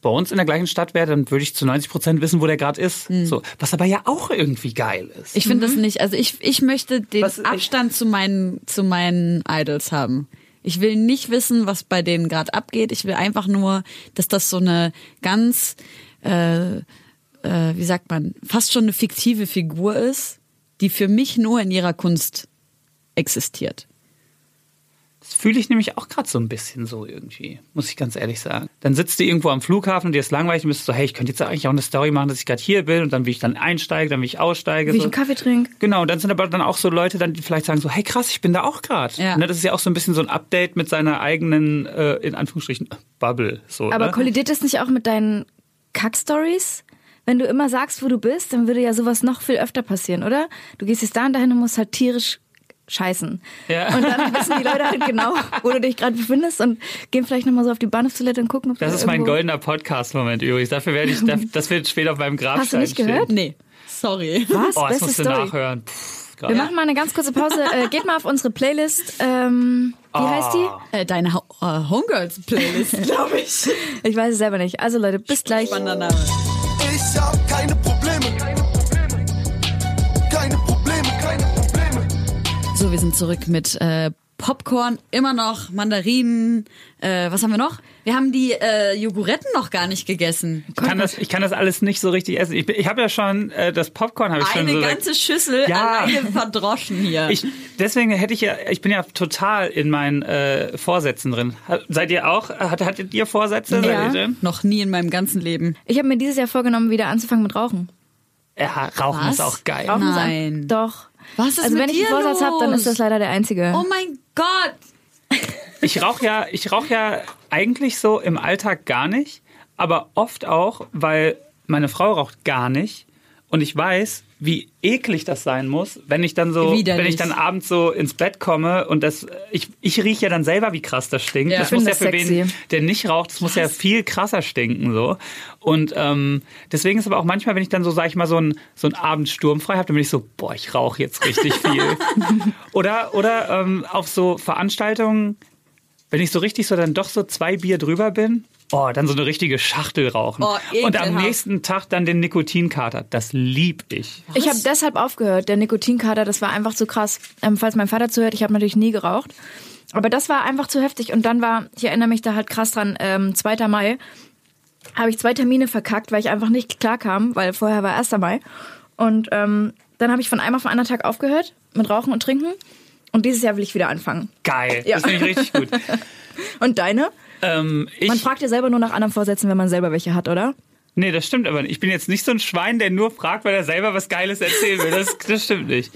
bei uns in der gleichen Stadt wäre, dann würde ich zu 90 Prozent wissen, wo der gerade ist. So, was aber ja auch irgendwie geil ist. Mhm. Ich finde das nicht, also ich, ich möchte den Was- Abstand zu meinen, zu meinen Idols haben. Ich will nicht wissen, was bei denen gerade abgeht. Ich will einfach nur, dass das so eine ganz, äh, äh, wie sagt man, fast schon eine fiktive Figur ist, die für mich nur in ihrer Kunst existiert. Das fühle ich nämlich auch gerade so ein bisschen so irgendwie, muss ich ganz ehrlich sagen. Dann sitzt du irgendwo am Flughafen und dir ist langweilig und bist so, hey, ich könnte jetzt eigentlich auch eine Story machen, dass ich gerade hier bin und dann wie ich dann einsteige, dann wie ich aussteige. Wie ich so. einen Kaffee trinke. Genau, und dann sind aber dann auch so Leute, dann, die vielleicht sagen so, hey krass, ich bin da auch gerade. Ja. Ne, das ist ja auch so ein bisschen so ein Update mit seiner eigenen, äh, in Anführungsstrichen, Bubble. So, Aber ne? kollidiert das nicht auch mit deinen Kack-Stories? Wenn du immer sagst, wo du bist, dann würde ja sowas noch viel öfter passieren, oder? Du gehst jetzt da und dahin und musst halt tierisch scheißen. Ja. Und dann wissen die Leute halt genau, wo du dich gerade befindest und gehen vielleicht nochmal so auf die Bahnhofstoilette und gucken, ob Das ist mein goldener Podcast-Moment übrigens. Dafür werde ich, das- das wird später auf meinem Grabstein Hast du nicht stehen. gehört? Nee, sorry. Was? Oh, das Beste musst du Story. nachhören. Pff, Wir machen mal eine ganz kurze Pause. Äh, geht mal auf unsere Playlist. Ähm, wie heißt die? Äh, deine Ho äh, Homegirls-Playlist, glaube ich. Ich weiß es selber nicht. Also Leute, bis gleich. Spannender Name. Ich hab keine So, wir sind zurück mit äh, Popcorn, immer noch Mandarinen. Äh, was haben wir noch? Wir haben die äh, Joguretten noch gar nicht gegessen. Ich kann, das, ich kann das alles nicht so richtig essen. Ich, ich habe ja schon äh, das Popcorn habe ich schon Eine so ganze Schüssel Ja. alleine verdroschen hier. Ich, deswegen hätte ich ja, ich bin ja total in meinen äh, Vorsätzen drin. Seid ihr auch? Hat, hattet ihr Vorsätze? Ja. ihr noch nie in meinem ganzen Leben. Ich habe mir dieses Jahr vorgenommen, wieder anzufangen mit Rauchen. Ja, Rauchen Was? ist auch geil. Rauchen ist Nein. ein- Doch. Was ist also mit wenn ich einen Vorsatz habe, dann ist das leider der einzige. Oh mein Gott! Ich rauche ja, ich rauche ja eigentlich so im Alltag gar nicht, aber oft auch, weil meine Frau raucht gar nicht und ich weiß, wie eklig das sein muss, wenn ich dann so, Widerlich. wenn ich dann abends so ins Bett komme und das, ich, ich rieche ja dann selber, wie krass das stinkt. Ja. das muss find ja das für wen, sexy. der nicht raucht, das muss ja viel krasser stinken so. Und ähm, deswegen ist aber auch manchmal, wenn ich dann so, sag ich mal, so einen so einen Abend sturmfrei habe, dann bin ich so, boah, ich rauche jetzt richtig viel. oder oder ähm, auf so Veranstaltungen, wenn ich so richtig so dann doch so zwei Bier drüber bin, oh, dann so eine richtige Schachtel rauchen. Oh, Und am nächsten Tag dann den Nikotinkater. Das lieb ich. Ich habe deshalb aufgehört. Der Nikotinkater, das war einfach zu krass. Ähm, falls mein Vater zuhört, ich habe natürlich nie geraucht. Aber das war einfach zu heftig. Und dann war, ich erinnere mich da halt krass dran, ähm, 2. Mai, habe ich zwei Termine verkackt, weil ich einfach nicht klarkam, weil vorher war 1. Mai. Und ähm, dann habe ich von einem auf den anderen Tag aufgehört mit Rauchen und Trinken. Und dieses Jahr will ich wieder anfangen. Geil. Ja. Das finde ich richtig gut. Und deine? Ähm, ich, Man fragt ja selber nur nach anderen Vorsätzen, wenn man selber welche hat, oder? nee, das stimmt aber nicht. Ich bin jetzt nicht so ein Schwein, der nur fragt, weil er selber was Geiles erzählen will. Das, das stimmt nicht.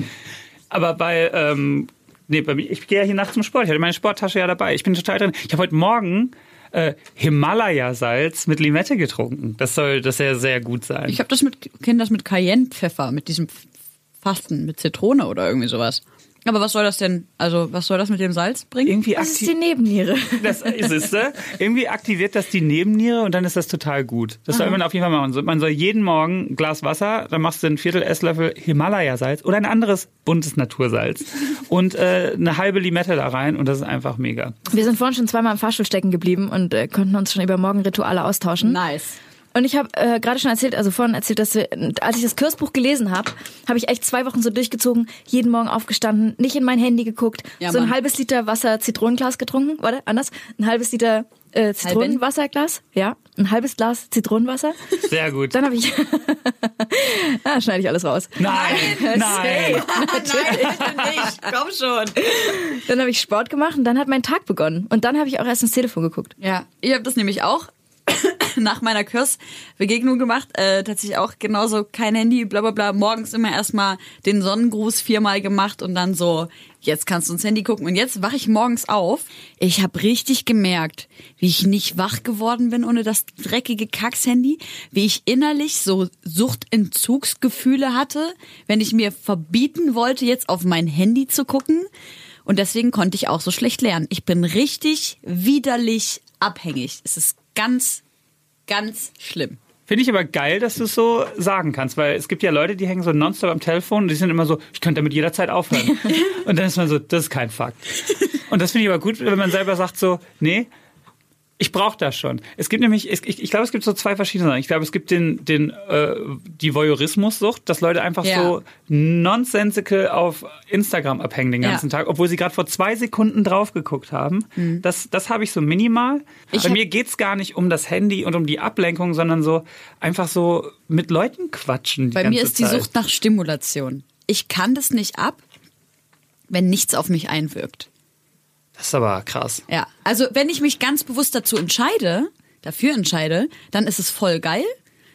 Aber bei, ähm, nee, bei mir, ich gehe ja hier nachts zum Sport. Ich hatte meine Sporttasche ja dabei. Ich bin total drin. Ich habe heute Morgen äh, Himalaya-Salz mit Limette getrunken. Das soll das sehr, sehr gut sein. Ich habe das mit, kenne das mit Cayennepfeffer, mit diesem Fasten, mit Zitrone oder irgendwie sowas. Aber was soll das denn, also was soll das mit dem Salz bringen? irgendwie Das ist die Nebenniere. Das ist es, ne? Irgendwie aktiviert das die Nebenniere und dann ist das total gut. Das soll man auf jeden Fall machen. Man soll jeden Morgen ein Glas Wasser, dann machst du ein Viertel Esslöffel Himalaya-Salz oder ein anderes buntes Natursalz und äh, eine halbe Limette da rein und das ist einfach mega. Wir sind vorhin schon zweimal im Fahrstuhl stecken geblieben und äh, konnten uns schon über Morgenrituale austauschen. Nice. Und ich habe äh, gerade schon erzählt, also vorhin erzählt, dass wir, als ich das Kursbuch gelesen habe, habe ich echt zwei Wochen so durchgezogen, jeden Morgen aufgestanden, nicht in mein Handy geguckt, Ja, so ein Mann. halbes Liter Wasser Zitronenglas getrunken, warte, anders, ein halbes Liter äh, Zitronenwasserglas, ja, ein halbes Glas Zitronenwasser. Sehr gut. Dann habe ich, ah, schneide ich alles raus. Nein, nein. Nein, ich nicht. Komm schon. Dann habe ich Sport gemacht und dann hat mein Tag begonnen. Und dann habe ich auch erst ins Telefon geguckt. Ja, ich habe das nämlich auch nach meiner Kursbegegnung gemacht. Äh, tatsächlich auch genauso kein Handy, bla bla bla. Morgens immer erstmal den Sonnengruß viermal gemacht und dann so, jetzt kannst du ins Handy gucken. Und jetzt wache ich morgens auf. Ich habe richtig gemerkt, wie ich nicht wach geworden bin ohne das dreckige Kacks-Handy, wie ich innerlich so Suchtentzugsgefühle hatte, wenn ich mir verbieten wollte, jetzt auf mein Handy zu gucken. Und deswegen konnte ich auch so schlecht lernen. Ich bin richtig widerlich abhängig. Es ist ganz, ganz schlimm. Finde ich aber geil, dass du es so sagen kannst, weil es gibt ja Leute, die hängen so nonstop am Telefon und die sind immer so, ich könnte damit jederzeit aufhören. und dann ist man so, das ist kein Fakt. Und das finde ich aber gut, wenn man selber sagt so, nee, ich brauche das schon. Es gibt nämlich, es- ich, ich glaube, es gibt so zwei verschiedene Sachen. Ich glaube, es gibt den, den, äh, die Voyeurismus-Sucht, dass Leute einfach Ja. so nonsensical auf Instagram abhängen den Ja. ganzen Tag, obwohl sie gerade vor zwei Sekunden drauf geguckt haben. Das, das habe ich so minimal. Mhm. Ich Bei mir geht's gar nicht um das Handy und um die Ablenkung, sondern so einfach so mit Leuten quatschen. Die Bei mir ist die Zeit. Sucht nach Stimulation. Ich kann das nicht ab, wenn nichts auf mich einwirkt. Das ist aber krass. Ja, also wenn ich mich ganz bewusst dazu entscheide, dafür entscheide, dann ist es voll geil,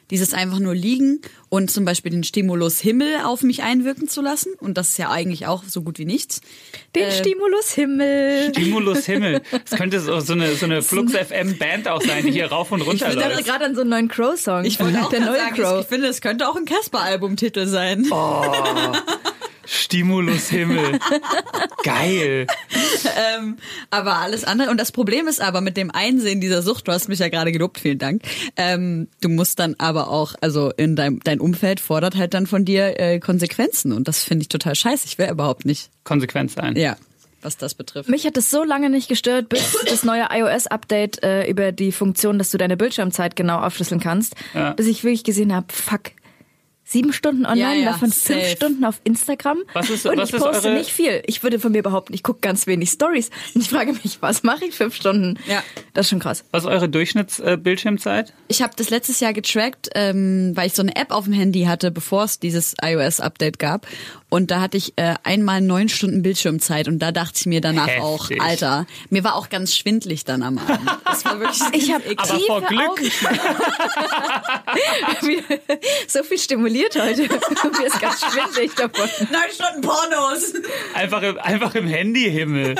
dieses einfach nur liegen und zum Beispiel den Stimulus Himmel auf mich einwirken zu lassen. Und das ist ja eigentlich auch so gut wie nichts. Den Stimulus Himmel. Stimulus Himmel. Das könnte so, so eine, so eine Flux FM Band auch sein, die hier rauf und runter Ich dachte läuft. gerade an so einen neuen Crow-Song. Ich wollte auch der neue sagen, Crow. ich finde, es könnte auch ein Casper-Albumtitel sein. Stimulus Himmel. Geil. ähm, aber alles andere. Und das Problem ist aber mit dem Einsehen dieser Sucht, du hast mich ja gerade gelobt, vielen Dank. Ähm, du musst dann aber auch, also in deinem dein Umfeld fordert halt dann von dir äh, Konsequenzen. Und das finde ich total scheiße. Ich will überhaupt nicht. Konsequent sein. Ja, was das betrifft. Mich hat es so lange nicht gestört, bis das neue iOS-Update äh, über die Funktion, dass du deine Bildschirmzeit genau aufschlüsseln kannst, Ja. bis ich wirklich gesehen habe, fuck, Sieben Stunden online, Ja, ja, davon fünf safe. Stunden auf Instagram. Was ist- und was ich ist poste eure- nicht viel. Ich würde von mir behaupten, ich gucke ganz wenig Stories. Und ich frage mich, was mache ich fünf Stunden? Ja. Das ist schon krass. Was ist eure Durchschnittsbildschirmzeit? Ich habe das letztes Jahr getrackt, ähm, weil ich so eine App auf dem Handy hatte, bevor es dieses iOS-Update gab. Und da hatte ich äh, einmal neun Stunden Bildschirmzeit und da dachte ich mir danach Heftig. auch, Alter, mir war auch ganz schwindlig dann am Abend. Das war wirklich Ich habe. Aber vor Glück. so viel stimuliert heute. Mir ist ganz schwindelig davon. neun Stunden Pornos. Einfach im, einfach im Handyhimmel.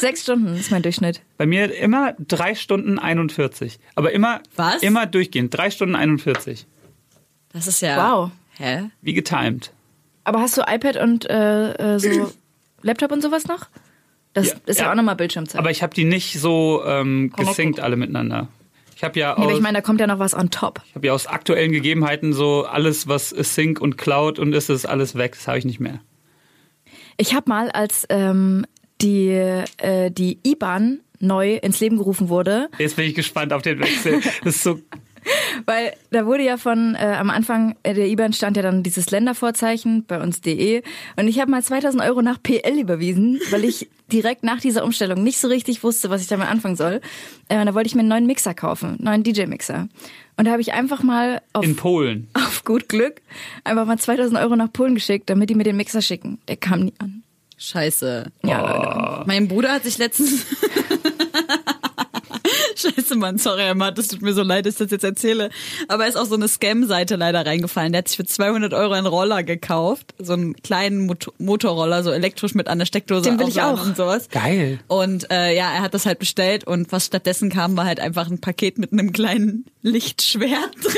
Sechs Stunden ist mein Durchschnitt. Bei mir immer drei Stunden 41. Aber immer, Was? immer durchgehend. Drei Stunden 41. Das ist ja. Wow. Hä? Wie getimed. Aber hast du iPad und äh, äh, so Laptop und sowas noch? Das Ja, ist ja, ja. auch nochmal Bildschirmzeit. Aber ich habe die nicht so ähm, gesynkt alle miteinander. Ich habe ja, Ja, aber aus, ich meine, da kommt ja noch was on top. ich hab ja aus aktuellen Gegebenheiten so alles, was Sync und Cloud und ist, ist alles weg. Das habe ich nicht mehr. Ich habe mal, als ähm, die, äh, die IBAN neu ins Leben gerufen wurde, Jetzt bin ich gespannt auf den Wechsel. Das ist so weil da wurde ja von äh, am Anfang äh, der IBAN stand ja dann dieses Ländervorzeichen, bei uns DE. Und ich habe mal 2000 Euro nach PL überwiesen, weil ich direkt nach dieser Umstellung nicht so richtig wusste, was ich damit anfangen soll. Äh, und da wollte ich mir einen neuen Mixer kaufen, einen neuen DJ-Mixer. Und da habe ich einfach mal auf in Polen. auf gut Glück einfach mal 2000 Euro nach Polen geschickt, damit die mir den Mixer schicken. Der kam nie an. Scheiße. Ja, Oh. Leute. Mein Bruder hat sich letztens. Scheiße, Mann, sorry, Emma, das tut mir so leid, dass ich das jetzt erzähle. Aber er ist auf so eine Scam-Seite leider reingefallen. Der hat sich für 200 Euro einen Roller gekauft. So einen kleinen Mot Motorroller, so elektrisch mit an der Steckdose Den will ich auch. und sowas. Geil. Und äh, ja, er hat das halt bestellt und was stattdessen kam, war halt einfach ein Paket mit einem kleinen Lichtschwert drin.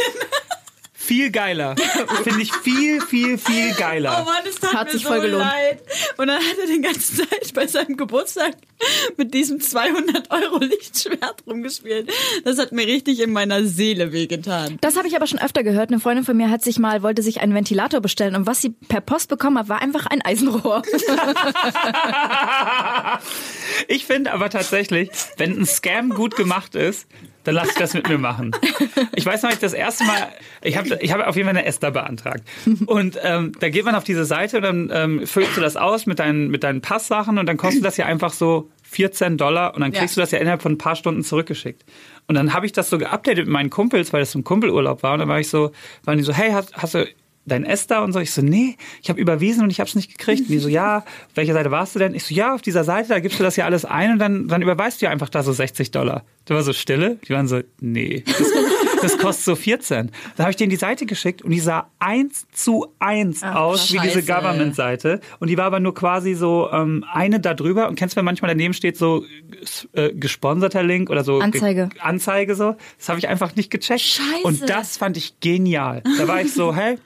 Viel geiler. Finde ich viel, viel, viel Oh geiler. Mann, das tat Hat mir sich so voll gelohnt. leid. Und dann hat er den ganzen Zeit bei seinem Geburtstag mit diesem 200 Euro Lichtschwert rumgespielt. Das hat mir richtig in meiner Seele wehgetan. Das habe ich aber schon öfter gehört. Eine Freundin von mir hat sich mal, wollte sich einen Ventilator bestellen und was sie per Post bekommen hat, war einfach ein Eisenrohr. Ich finde aber tatsächlich, wenn ein Scam gut gemacht ist, dann lass ich das mit mir machen. Ich weiß noch, ich das erste Mal, ich habe ich hab auf jeden Fall eine Esther beantragt. Und ähm, da geht man auf diese Seite und dann ähm, füllst du das aus mit deinen, mit deinen Passsachen und dann kostet das ja einfach so 14 Dollar und dann kriegst Ja. du das ja innerhalb von ein paar Stunden zurückgeschickt. Und dann habe ich das so geupdatet mit meinen Kumpels, weil das so ein Kumpelurlaub war. Und dann war ich so, waren die so, hey, hast, hast du dein Esther und so? Ich so, nee, ich habe überwiesen und ich habe es nicht gekriegt. Und die so, ja, auf welcher Seite warst du denn? Ich so, ja, auf dieser Seite, da gibst du das ja alles ein und dann, dann überweist du ja einfach da so 60 Dollar. Da war so Stille. Die waren so, nee, das, das kostet so 14. Dann habe ich denen die Seite geschickt und die sah eins zu eins aus wie diese. Government-Seite. Und die war aber nur quasi so ähm, eine da drüber. Und kennst du, wenn manchmal daneben steht so äh, gesponserter Link oder so Anzeige. Ge Anzeige so? Das habe ich einfach nicht gecheckt. Scheiße. Und das fand ich genial. Da war ich so, hey,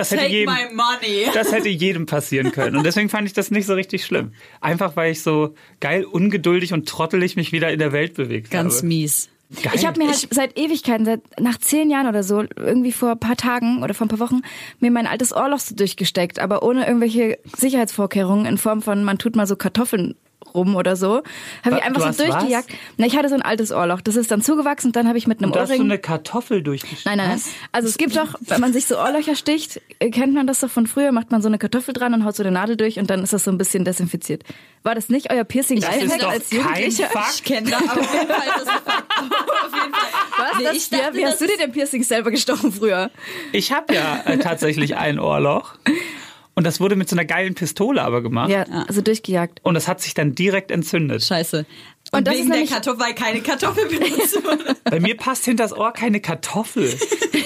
das hätte Take jedem, my money. das hätte jedem passieren können. Und deswegen fand ich das nicht so richtig schlimm. Einfach weil ich so geil, ungeduldig und trottelig mich wieder in der Welt bewegt Ganz habe. mies. Geil. Ich habe mir halt seit Ewigkeiten, seit nach zehn Jahren oder so, irgendwie vor ein paar Tagen oder vor ein paar Wochen, mir mein altes Ohrloch so durchgesteckt, aber ohne irgendwelche Sicherheitsvorkehrungen in Form von, man tut mal so Kartoffeln rum oder so. Habe ich einfach Du so hast durchgejagt. Na, ich hatte so ein altes Ohrloch. Das ist dann zugewachsen und dann habe ich mit einem Und da hast du Ohrring. eine Kartoffel durchgeschnitten. Nein, nein, nein. Also es gibt doch, wenn man sich so Ohrlöcher sticht, äh, kennt man das doch von früher, macht man so eine Kartoffel dran und haut so eine Nadel durch und dann ist das so ein bisschen desinfiziert. War das nicht euer Piercing Das ist Lifehack doch als kein Jugendlicher? Fakt. Ich kenne das auf jeden Fall. Das ist auf jeden Fall. Was? Nee, das, ich ja, dachte, wie hast du dir den Piercing selber gestochen früher? Ich habe ja äh, tatsächlich ein Ohrloch. Und das wurde mit so einer geilen Pistole aber gemacht. Ja, also durchgejagt. Und das hat sich dann direkt entzündet. Scheiße. Und Und das wegen ist der Kartoffel, weil keine Kartoffel benutzt wurde. Bei mir passt hinters Ohr keine Kartoffel.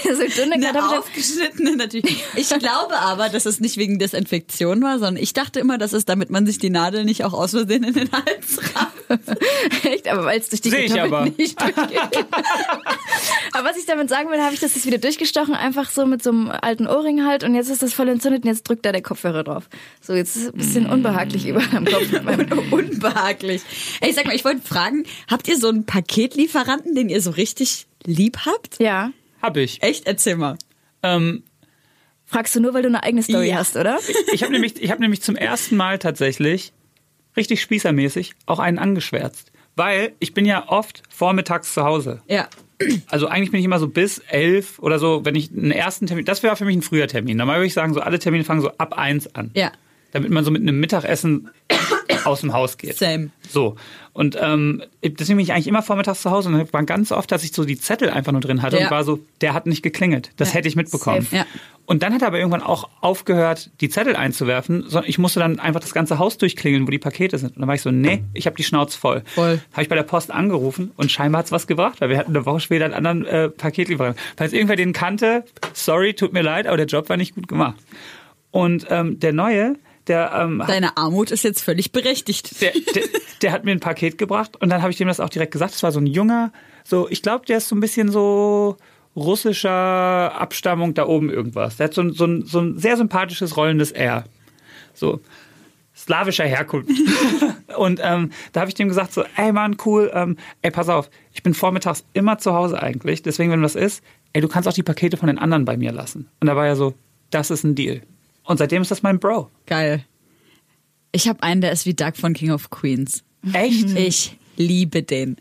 so dünne Eine Kartoffeln. aufgeschnittene natürlich. Ich glaube aber, dass es nicht wegen Desinfektion war, sondern ich dachte immer, dass es, damit man sich die Nadel nicht auch aus Versehen in den Hals rammt. Echt, aber weil es durch die Seh ich Kartoffeln aber. nicht durchgeht. aber was ich damit sagen will, habe ich das jetzt wieder durchgestochen, einfach so mit so einem alten Ohrring halt und jetzt ist das voll entzündet und jetzt drückt da der Kopfhörer drauf. So, jetzt ist es ein bisschen unbehaglich überall am Kopf. Unbehaglich. Ey, sag mal, ich wollte fragen, habt ihr so einen Paketlieferanten, den ihr so richtig lieb habt? ja. Hab ich. Echt? Erzähl mal. Ähm, Fragst du nur, weil du eine eigene Story Ja. hast, oder? ich habe nämlich, ich hab nämlich zum ersten Mal tatsächlich, richtig spießermäßig, auch einen angeschwärzt. Weil ich bin ja oft vormittags zu Hause. Ja. Also eigentlich bin ich immer so bis elf oder so, wenn ich einen ersten Termin, das wäre für mich ein früher Termin. Normal würde ich sagen, so alle Termine fangen so ab eins an. Ja. Damit man so mit einem Mittagessen aus dem Haus geht. Same. So. Und ähm, deswegen bin ich eigentlich immer vormittags zu Hause und dann war ganz oft, dass ich so die Zettel einfach nur drin hatte Ja. und war so, der hat nicht geklingelt. Das Ja. hätte ich mitbekommen. Ja. Und dann hat er aber irgendwann auch aufgehört, die Zettel einzuwerfen, sondern ich musste dann einfach das ganze Haus durchklingeln, wo die Pakete sind. Und dann war ich so, nee, ich habe die Schnauze voll. Voll. Habe ich bei der Post angerufen und scheinbar hat's was gebracht, weil wir hatten eine Woche später einen anderen äh, Paketlieferanten. Falls irgendwer den kannte, sorry, tut mir leid, aber der Job war nicht gut gemacht. Und ähm, der neue, der ähm, Deine Armut ist jetzt völlig berechtigt. der, der, der hat mir ein Paket gebracht und dann habe ich dem das auch direkt gesagt. Es war so ein junger, so ich glaube, der ist so ein bisschen so russischer Abstammung da oben irgendwas. Der hat so ein, so ein, so ein sehr sympathisches rollendes R. So slawischer Herkunft. und ähm, da habe ich dem gesagt so, ey Mann, cool, ähm, ey pass auf, ich bin vormittags immer zu Hause eigentlich, deswegen wenn was ist, ey du kannst auch die Pakete von den anderen bei mir lassen. Und da war er so, das ist ein Deal. Und seitdem ist das mein Bro. Geil. Ich habe einen, der ist wie Doug von King of Queens. Echt? Ich liebe den.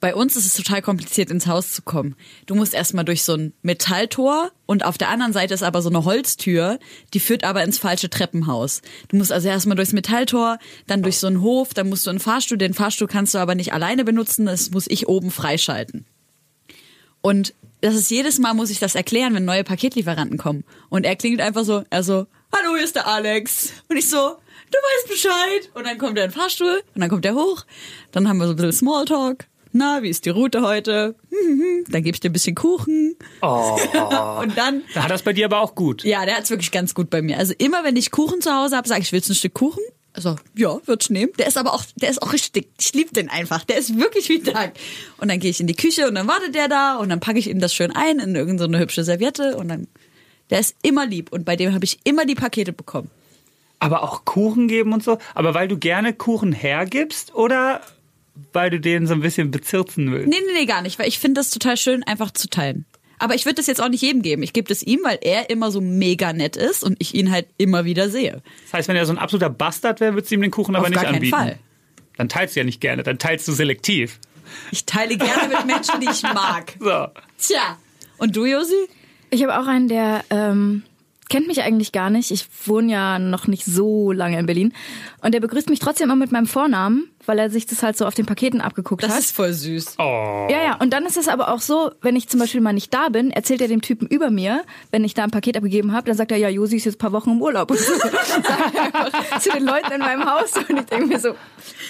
Bei uns ist es total kompliziert, ins Haus zu kommen. Du musst erstmal durch so ein Metalltor und auf der anderen Seite ist aber so eine Holztür, die führt aber ins falsche Treppenhaus. Du musst also erstmal durchs Metalltor, dann durch so einen Hof, dann musst du einen Fahrstuhl, den Fahrstuhl kannst du aber nicht alleine benutzen, das muss ich oben freischalten. Und das ist jedes Mal muss ich das erklären, wenn neue Paketlieferanten kommen. Und er klingt einfach so, er so, hallo, hier ist der Alex. Und ich so, du weißt Bescheid. Und dann kommt er in den Fahrstuhl und dann kommt er hoch. Dann haben wir so ein bisschen Smalltalk. Na, wie ist die Route heute? Hm, Dann gebe ich dir ein bisschen Kuchen. Oh. Und dann, Da hat das bei dir aber auch gut. ja, der hat's wirklich ganz gut bei mir. Also immer, wenn ich Kuchen zu Hause habe, sage ich, willst du ein Stück Kuchen? Also, ja, ich nehmen. Der ist aber auch, der ist auch richtig, ich liebe den einfach. Der ist wirklich wie Tag. Und dann gehe ich in die Küche und dann wartet der da und dann packe ich ihm das schön ein in irgendeine so eine hübsche Serviette und dann, der ist immer lieb und bei dem habe ich immer die Pakete bekommen. Aber auch Kuchen geben und so. Aber weil du gerne Kuchen hergibst oder weil du den so ein bisschen bezirzen willst? Nee, nee, nee, gar nicht, weil ich finde das total schön, einfach zu teilen. Aber ich würde das jetzt auch nicht jedem geben. Ich gebe das ihm, weil er immer so mega nett ist und ich ihn halt immer wieder sehe. Das heißt, wenn er so ein absoluter Bastard wäre, würdest du ihm den Kuchen aber Auf nicht gar keinen anbieten. Fall. Dann teilst du ja nicht gerne, dann teilst du selektiv. Ich teile gerne mit Menschen, die ich mag. So. Tja. Und du, Josi? Ich habe auch einen, der ähm, kennt mich eigentlich gar nicht. Ich wohne ja noch nicht so lange in Berlin. Und der begrüßt mich trotzdem immer mit meinem Vornamen, weil er sich das halt so auf den Paketen abgeguckt Das hat. ist voll süß. Oh. ja, ja. Und dann ist es aber auch so, wenn ich zum Beispiel mal nicht da bin, erzählt er dem Typen über mir, wenn ich da ein Paket abgegeben habe, dann sagt er, ja, Josi ist jetzt ein paar Wochen im Urlaub. Und so. Sagt er einfach zu den Leuten in meinem Haus. Und ich denke mir so,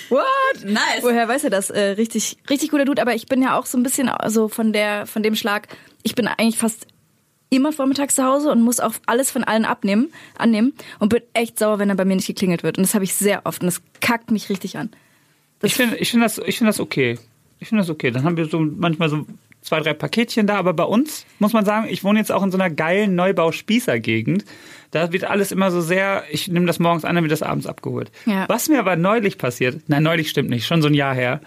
what? Nice. Woher weiß er das? Äh, richtig, richtig guter Dude. Aber ich bin ja auch so ein bisschen also von der, von dem Schlag. Ich bin eigentlich fast immer vormittags zu Hause und muss auch alles von allen abnehmen, annehmen und bin echt sauer, wenn er bei mir nicht geklingelt wird. Und das habe ich sehr oft und das kackt mich richtig an. Ich finde ich find das, ich find das okay. Ich finde das okay. Dann haben wir so manchmal so zwei, drei Paketchen da. Aber bei uns, muss man sagen, ich wohne jetzt auch in so einer geilen Neubau-Spießer-Gegend. Da wird alles immer so sehr, ich nehme das morgens an, dann wird das abends abgeholt. Ja. Was mir aber neulich passiert, nein, neulich stimmt nicht, schon so ein Jahr her.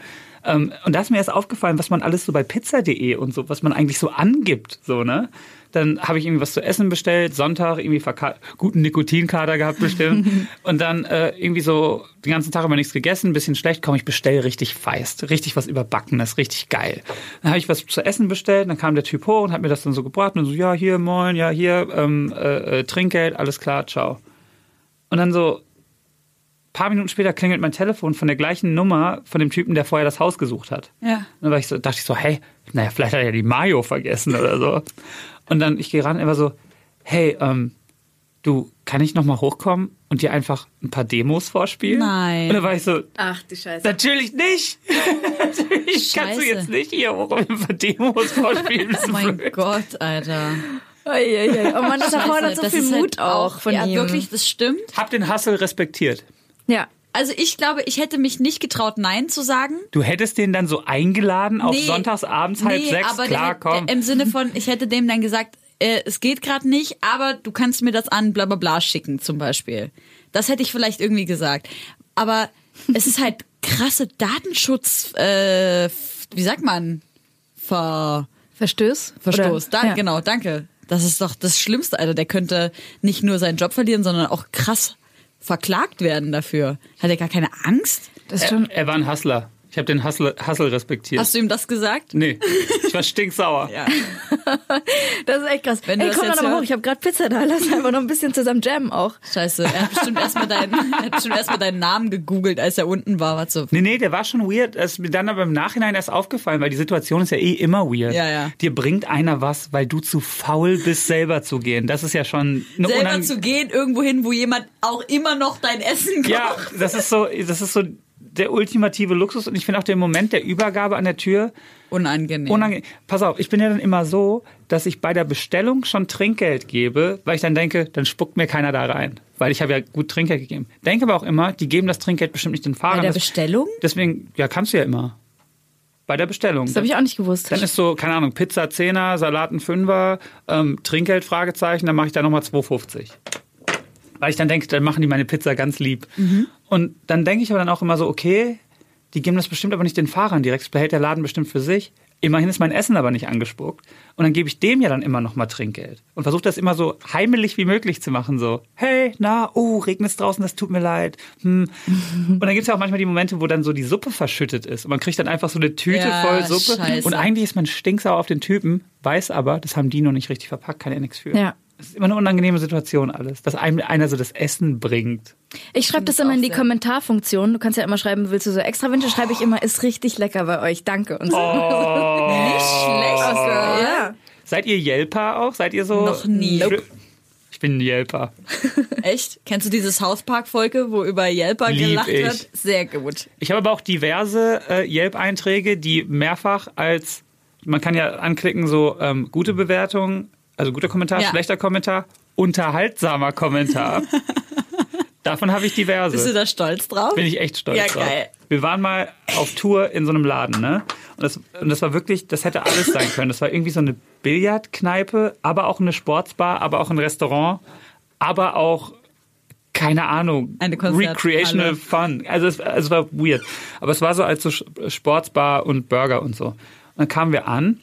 Ähm, und da ist mir erst aufgefallen, was man alles so bei pizza.de und so, was man eigentlich so angibt, so, ne? Dann habe ich irgendwie was zu essen bestellt, Sonntag irgendwie guten Nikotinkater gehabt bestimmt. und dann äh, irgendwie so den ganzen Tag über nichts gegessen, ein bisschen schlecht, komm, ich bestell richtig feist, richtig was überbackenes, richtig geil. Dann habe ich was zu essen bestellt, dann kam der Typ hoch und hat mir das dann so gebracht und so, ja, hier, moin, ja, hier, ähm, äh, äh, Trinkgeld, alles klar, ciao. Und dann so, paar Minuten später klingelt mein Telefon von der gleichen Nummer von dem Typen, der vorher das Haus gesucht hat. Ja. Dann war ich so, dachte ich so, hey, naja, vielleicht hat er ja die Mayo vergessen oder so. Und dann, ich gehe ran, er war so, hey, ähm, du, kann ich nochmal hochkommen und dir einfach ein paar Demos vorspielen? Nein. Und dann war ich so, Ach du Scheiße. natürlich nicht. natürlich kannst du Scheiße. jetzt nicht hier hoch und ein paar Demos vorspielen. Oh mein Gott, Alter. Oh Mann, das erfordert so Das viel halt Mut auch von ja, ihm. wirklich, das stimmt. Hab den Hustle respektiert. Ja. Also ich glaube, ich hätte mich nicht getraut, Nein zu sagen. Du hättest den dann so eingeladen auf Nee. sonntagsabends halb nee, sechs, aber klar, der, komm. Der, im Sinne von, ich hätte dem dann gesagt, äh, es geht gerade nicht, aber du kannst mir das an bla bla bla schicken zum Beispiel. Das hätte ich vielleicht irgendwie gesagt. Aber es ist halt krasse Datenschutz, äh, wie sagt man? Ver Verstöß? Verstoß. Da, ja. Genau, danke. Das ist doch das Schlimmste, Alter. Der könnte nicht nur seinen Job verlieren, sondern auch krass verklagt werden dafür. Hat er gar keine Angst? Das ist schon. er, er war ein Hustler. Ich habe den Hustle, Hustle respektiert. Hast du ihm das gesagt? nee, ich war stinksauer. Ja. Das ist echt krass. Wenn Ey, komm doch mal hoch. Ich habe gerade Pizza da. Lass einfach noch ein bisschen zusammen jammen auch. Scheiße, er hat bestimmt erstmal deinen, er bestimmt erst deinen Namen gegoogelt, als er unten war. Was so. Nee, nee, der war schon weird. Es ist mir dann aber im Nachhinein erst aufgefallen, weil die Situation ist ja eh immer weird. Ja, ja. Dir bringt einer was, weil du zu faul bist, selber zu gehen. Das ist ja schon eine Selber zu gehen, irgendwo hin, wo jemand auch immer noch dein Essen kocht. Ja, das ist so, das ist so der ultimative Luxus. Und ich finde auch den Moment der Übergabe an der Tür Unangenehm. unangenehm. Pass auf, ich bin ja dann immer so, dass ich bei der Bestellung schon Trinkgeld gebe, weil ich dann denke, dann spuckt mir keiner da rein. Weil ich habe ja gut Trinkgeld gegeben. Denke aber auch immer, die geben das Trinkgeld bestimmt nicht den Fahrern. Bei der Das- Bestellung? Deswegen, ja, kannst du ja immer. Bei der Bestellung. Das habe ich auch nicht gewusst. Dann ist so, keine Ahnung, Pizza 10er, Salat ein Fünfer, ähm, Trinkgeld, Fragezeichen, dann mache ich da nochmal 2,50. Weil ich dann denke, dann machen die meine Pizza ganz lieb. Und dann denke ich aber dann auch immer so, okay, die geben das bestimmt aber nicht den Fahrern direkt, das behält der Laden bestimmt für sich. Immerhin ist mein Essen aber nicht angespuckt. Und dann gebe ich dem ja dann immer nochmal Trinkgeld. Und versuche das immer so heimelig wie möglich zu machen. So, hey, na, oh, regnet es draußen, das tut mir leid. Hm. Und dann gibt es ja auch manchmal die Momente, wo dann so die Suppe verschüttet ist. Und man kriegt dann einfach so eine Tüte Ja, voll Suppe. scheiße. Und eigentlich ist man stinksauer auf den Typen, weiß aber, das haben die noch nicht richtig verpackt, kann er nichts für. Ja. Das ist immer eine unangenehme Situation alles, dass einem einer so das Essen bringt. Ich schreibe das immer in die. Kommentarfunktion. Du kannst ja immer schreiben, willst du so extra Wünsche? Schreibe ich immer, ist richtig lecker bei euch. Danke. Und so. Nicht schlecht. Ja. Seid ihr Yelper auch? Seid ihr so? Noch nie. Nope. Ich bin ein Yelper. Echt? Kennst du diese South Park-Folge, wo über Yelper Lieb gelacht ich. wird? Sehr gut. Ich habe aber auch diverse äh, Yelp-Einträge, die mehrfach als, man kann ja anklicken, so ähm, gute Bewertung, also guter Kommentar, Ja. schlechter Kommentar, unterhaltsamer Kommentar. Davon habe ich diverse. Bist du da stolz drauf? Bin ich echt stolz Ja, drauf. geil. Wir waren mal auf Tour in so einem Laden, ne? Und das, und das war wirklich, das hätte alles sein können. Das war irgendwie so eine Billardkneipe, aber auch eine Sportsbar, aber auch ein Restaurant, aber auch keine Ahnung, Eine Konzerthalle. recreational fun. Also es, also es war weird. Aber es war so als so Sportsbar und Burger und so. Und dann kamen wir an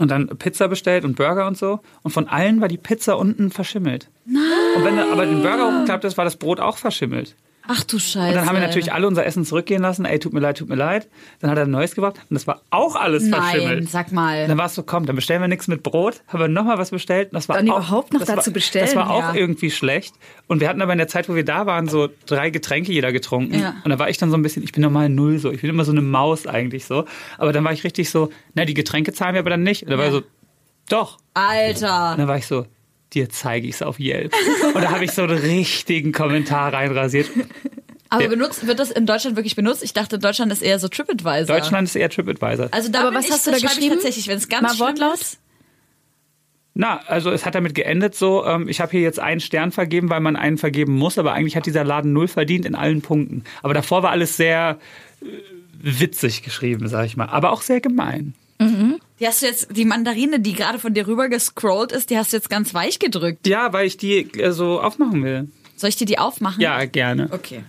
und dann Pizza bestellt und Burger und so. Und von allen war die Pizza unten verschimmelt. Nein. Und wenn du aber den Burger hochgeklappt hast, war das Brot auch verschimmelt. Ach du Scheiße. Und dann haben wir natürlich alle unser Essen zurückgehen lassen. Ey, tut mir leid, tut mir leid. Dann hat er ein neues gebracht und das war auch alles Nein, verschimmelt. sag mal. Dann war es so, komm, dann bestellen wir nichts mit Brot. Haben wir nochmal was bestellt. und Das war Dann auch, überhaupt noch dazu war, bestellen, Das war auch ja. irgendwie schlecht. Und wir hatten aber in der Zeit, wo wir da waren, so drei Getränke jeder getrunken. Ja. Und da war ich dann so ein bisschen, ich bin normal null so. Ich bin immer so eine Maus eigentlich so. Aber dann war ich richtig so, na, die Getränke zahlen wir aber dann nicht. Und da war Ja. so, doch. Alter. Und dann war ich so, dir zeige ich es auf Yelp. Und da habe ich so einen richtigen Kommentar reinrasiert. Aber benutzt, wird das in Deutschland wirklich benutzt? Ich dachte, Deutschland ist eher so TripAdvisor. Deutschland ist eher TripAdvisor. Also da Aber was ich, hast du da geschrieben? Ich tatsächlich, wenn es ganz Mal wortlaut? ist. Na, also es hat damit geendet so, ähm, ich habe hier jetzt einen Stern vergeben, weil man einen vergeben muss, aber eigentlich hat dieser Laden null verdient in allen Punkten. Aber davor war alles sehr äh, witzig geschrieben, sag ich mal, aber auch sehr gemein. Die hast du jetzt, die Mandarine, die gerade von dir rüber gescrollt ist, die hast du jetzt ganz weich gedrückt. Ja, weil ich die äh, so aufmachen will. Soll ich dir die aufmachen? Ja, gerne. Okay.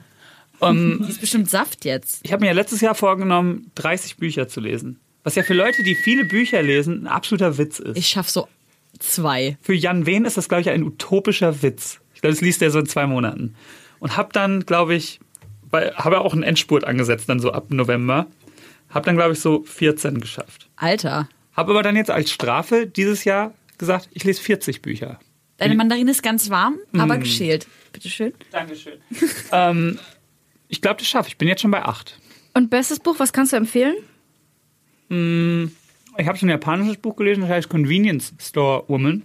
Ähm, Die ist bestimmt Saft jetzt. ich habe mir ja letztes Jahr vorgenommen, 30 Bücher zu lesen. Was ja für Leute, die viele Bücher lesen, ein absoluter Witz ist. Ich schaff so zwei. Für Jan Wehn ist das, glaube ich, ein utopischer Witz. Ich glaube, das liest er so in zwei Monaten. Und hab dann, glaube ich, habe auch einen Endspurt angesetzt, dann so ab November. Hab dann, glaube ich, so 14 geschafft. Alter. Hab aber dann jetzt als Strafe dieses Jahr gesagt, ich lese 40 Bücher. Deine Mandarine ist ganz warm, aber geschält. Bitteschön. Dankeschön. ähm, ich glaube, das schaffe ich. Ich bin jetzt schon bei 8. Und bestes Buch, was kannst du empfehlen? Ich habe so ein japanisches Buch gelesen, das heißt Convenience Store Woman.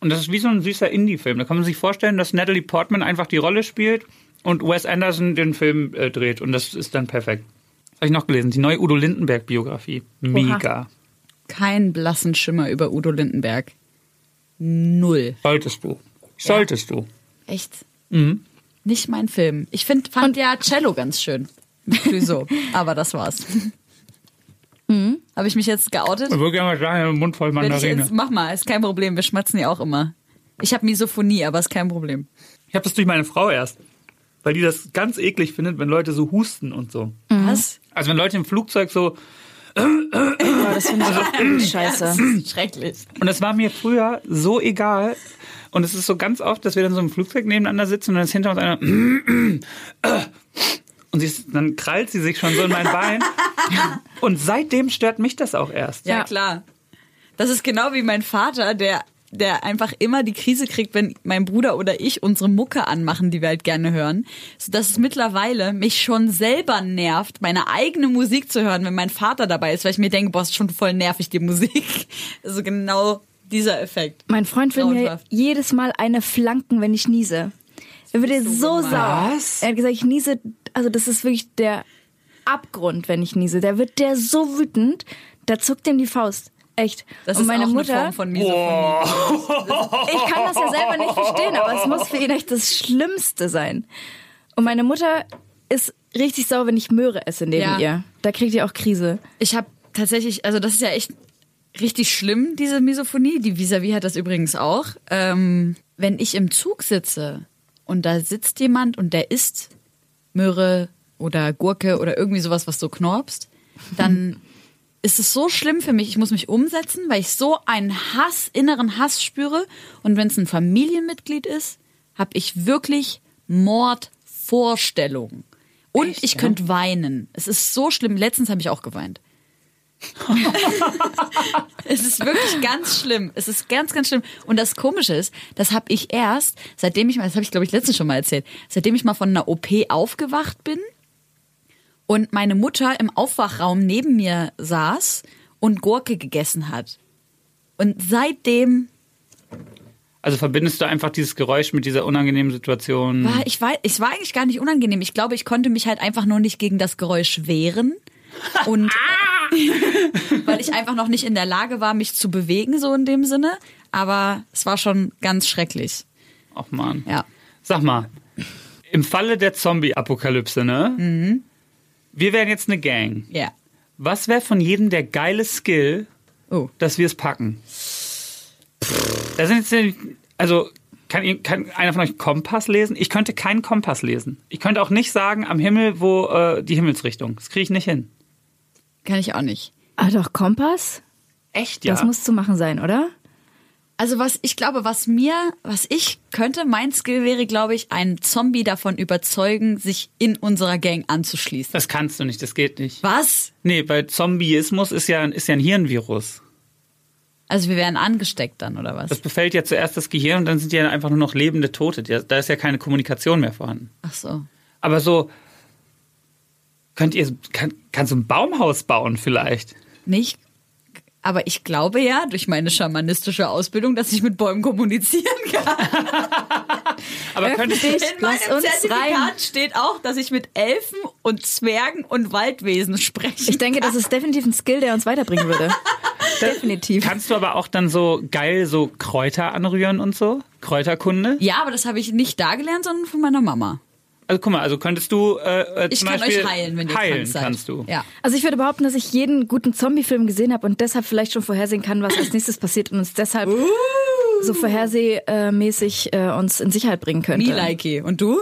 Und das ist wie so ein süßer Indie-Film. Da kann man sich vorstellen, dass Natalie Portman einfach die Rolle spielt und Wes Anderson den Film äh, dreht. Und das ist dann perfekt. Was habe ich noch gelesen? Die neue Udo Lindenberg-Biografie. Mega. Kein blassen Schimmer über Udo Lindenberg. Null. Solltest du. Solltest du. Echt? Nicht mein Film. Ich find, fand ja Cello ganz schön. Clouseau. aber das war's. Habe ich mich jetzt geoutet? Ich würde gerne mal sagen, Mund voll Mandarine. jetzt, mach mal, ist kein Problem. Wir schmatzen ja auch immer. Ich habe Misophonie, aber ist kein Problem. Ich habe das durch meine Frau erst. Weil die das ganz eklig findet, wenn Leute so husten und so. Was? Also wenn Leute im Flugzeug so das finde ich auch scheiße. Schrecklich. Und es war mir früher so egal. Und es ist so ganz oft, dass wir dann so im Flugzeug nebeneinander sitzen und dann ist hinter uns einer. Und sie ist, dann krallt sie sich schon so in mein Bein. Und seitdem stört mich das auch erst. Ja, klar. Das ist genau wie mein Vater, der der einfach immer die Krise kriegt, wenn mein Bruder oder ich unsere Mucke anmachen, die wir halt gerne hören. Sodass es mittlerweile mich schon selber nervt, meine eigene Musik zu hören, wenn mein Vater dabei ist, weil ich mir denke, boah, ist schon voll nervig, die Musik. Also genau dieser Effekt. Mein Freund will mir jedes Mal eine flanken, wenn ich niese. Er wird so, so sauer. Was? Er hat gesagt, ich niese, also das ist wirklich der Abgrund, wenn ich niese. Der wird der so wütend, da zuckt ihm die Faust. Echt. Das Und ist meine auch Mutter, eine Form von Misophonie. ich kann das ja selber nicht verstehen, aber es muss für ihn echt das Schlimmste sein. Und meine Mutter ist richtig sauer, wenn ich Möhre esse neben Ja. ihr. Da kriegt ihr auch Krise. Ich habe tatsächlich, also das ist ja echt richtig schlimm, diese Misophonie. Die Visavi hat das übrigens auch. Ähm, wenn ich im Zug sitze und da sitzt jemand und der isst Möhre oder Gurke oder irgendwie sowas, was so knorpst, dann ist es so schlimm für mich. Ich muss mich umsetzen, weil ich so einen Hass, inneren Hass spüre. Und wenn es ein Familienmitglied ist, habe ich wirklich Mordvorstellungen. Und ich könnte weinen. Es ist so schlimm. Letztens habe ich auch geweint. es ist wirklich ganz schlimm. Es ist ganz, ganz schlimm. Und das Komische ist, das habe ich erst, seitdem ich mal, das habe ich glaube ich letztens schon mal erzählt, seitdem ich mal von einer OP aufgewacht bin und meine Mutter im Aufwachraum neben mir saß und Gurke gegessen hat. Und seitdem Also verbindest du einfach dieses Geräusch mit dieser unangenehmen Situation. war ich war, es war eigentlich gar nicht unangenehm. Ich glaube, ich konnte mich halt einfach nur nicht gegen das Geräusch wehren. Und weil ich einfach noch nicht in der Lage war, mich zu bewegen, so in dem Sinne. Aber es war schon ganz schrecklich. Ach man. Ja. Sag mal, im Falle der Zombie-Apokalypse, ne? Mhm. Wir wären jetzt eine Gang. Ja. Was wäre von jedem der geile Skill, Oh. dass wir es packen? Da sind jetzt, also kann, kann einer von euch Kompass lesen? Ich könnte keinen Kompass lesen. Ich könnte auch nicht sagen am Himmel, wo äh, die Himmelsrichtung. Das kriege ich nicht hin. Kann ich auch nicht. Ah doch, Kompass? Echt, ja? Das muss zu machen sein, oder? Also was ich glaube, was mir, was ich könnte, mein Skill wäre, glaube ich, einen Zombie davon überzeugen, sich in unserer Gang anzuschließen. das kannst du nicht, das geht nicht. Was? Nee, weil Zombieismus ist ja, ist ja ein Hirnvirus. Also wir wären angesteckt dann, oder was? Das befällt ja zuerst das Gehirn und dann sind ja einfach nur noch lebende Tote. Da da ist ja keine Kommunikation mehr vorhanden. Ach so. Aber so, könnt ihr, kann, kannst du ein Baumhaus bauen vielleicht? Nicht. Aber ich glaube ja, durch meine schamanistische Ausbildung, dass ich mit Bäumen kommunizieren kann. Aber könntest du. In meinem uns Zertifikat rein. steht auch, dass ich mit Elfen und Zwergen und Waldwesen spreche. Ich denke, das ist definitiv ein Skill, der uns weiterbringen würde. definitiv. kannst du aber auch dann so geil so Kräuter anrühren und so? Kräuterkunde? ja, aber das habe ich nicht da gelernt, sondern von meiner Mama. Also guck mal, also könntest du äh, äh, Ich zum kann Beispiel euch heilen, wenn ihr heilen krank seid. kannst du. Ja. Also ich würde behaupten, dass ich jeden guten Zombie-Film gesehen habe und deshalb vielleicht schon vorhersehen kann, was als nächstes passiert und uns deshalb so vorhersehmäßig äh, uns in Sicherheit bringen könnte. Me likey. Und du?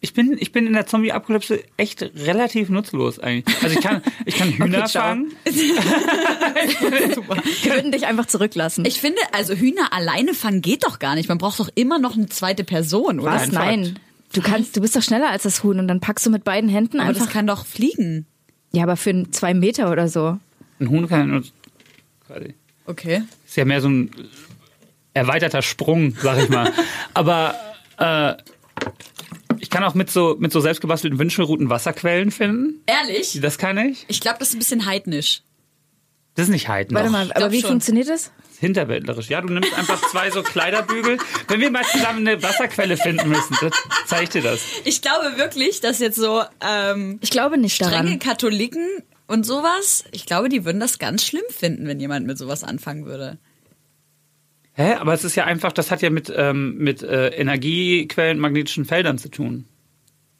Ich bin, ich bin in der Zombie-Apokalypse echt relativ nutzlos eigentlich. Also ich kann, ich kann Hühner ciao. fangen. Wir würden dich einfach zurücklassen. Ich finde, also Hühner alleine fangen geht doch gar nicht. Man braucht doch immer noch eine zweite Person, oder? was? Ein Nein. Du kannst, du bist doch schneller als das Huhn und dann packst du mit beiden Händen Aber einfach. das kann doch fliegen. ja, aber für einen zwei Meter oder so. Ein Huhn kann ja nur quasi. Okay. Ist ja mehr so ein erweiterter Sprung, sag ich mal. Aber äh, ich kann auch mit so, mit so selbstgebastelten Wünschelrouten Wasserquellen finden. Ehrlich? Das kann ich. Ich glaube, das ist ein bisschen heidnisch. Das ist nicht Heiden. Warte mal, aber wie schon. funktioniert das? Hinterwäldlerisch. Ja, du nimmst einfach zwei so Kleiderbügel. Wenn wir mal zusammen eine Wasserquelle finden müssen, das zeig ich dir das. Ich glaube wirklich, dass jetzt so ähm, Ich glaube nicht strenge daran. Katholiken und sowas, ich glaube, die würden das ganz schlimm finden, wenn jemand mit sowas anfangen würde. Hä? Aber es ist ja einfach, das hat ja mit, ähm, mit äh, Energiequellen, magnetischen Feldern zu tun.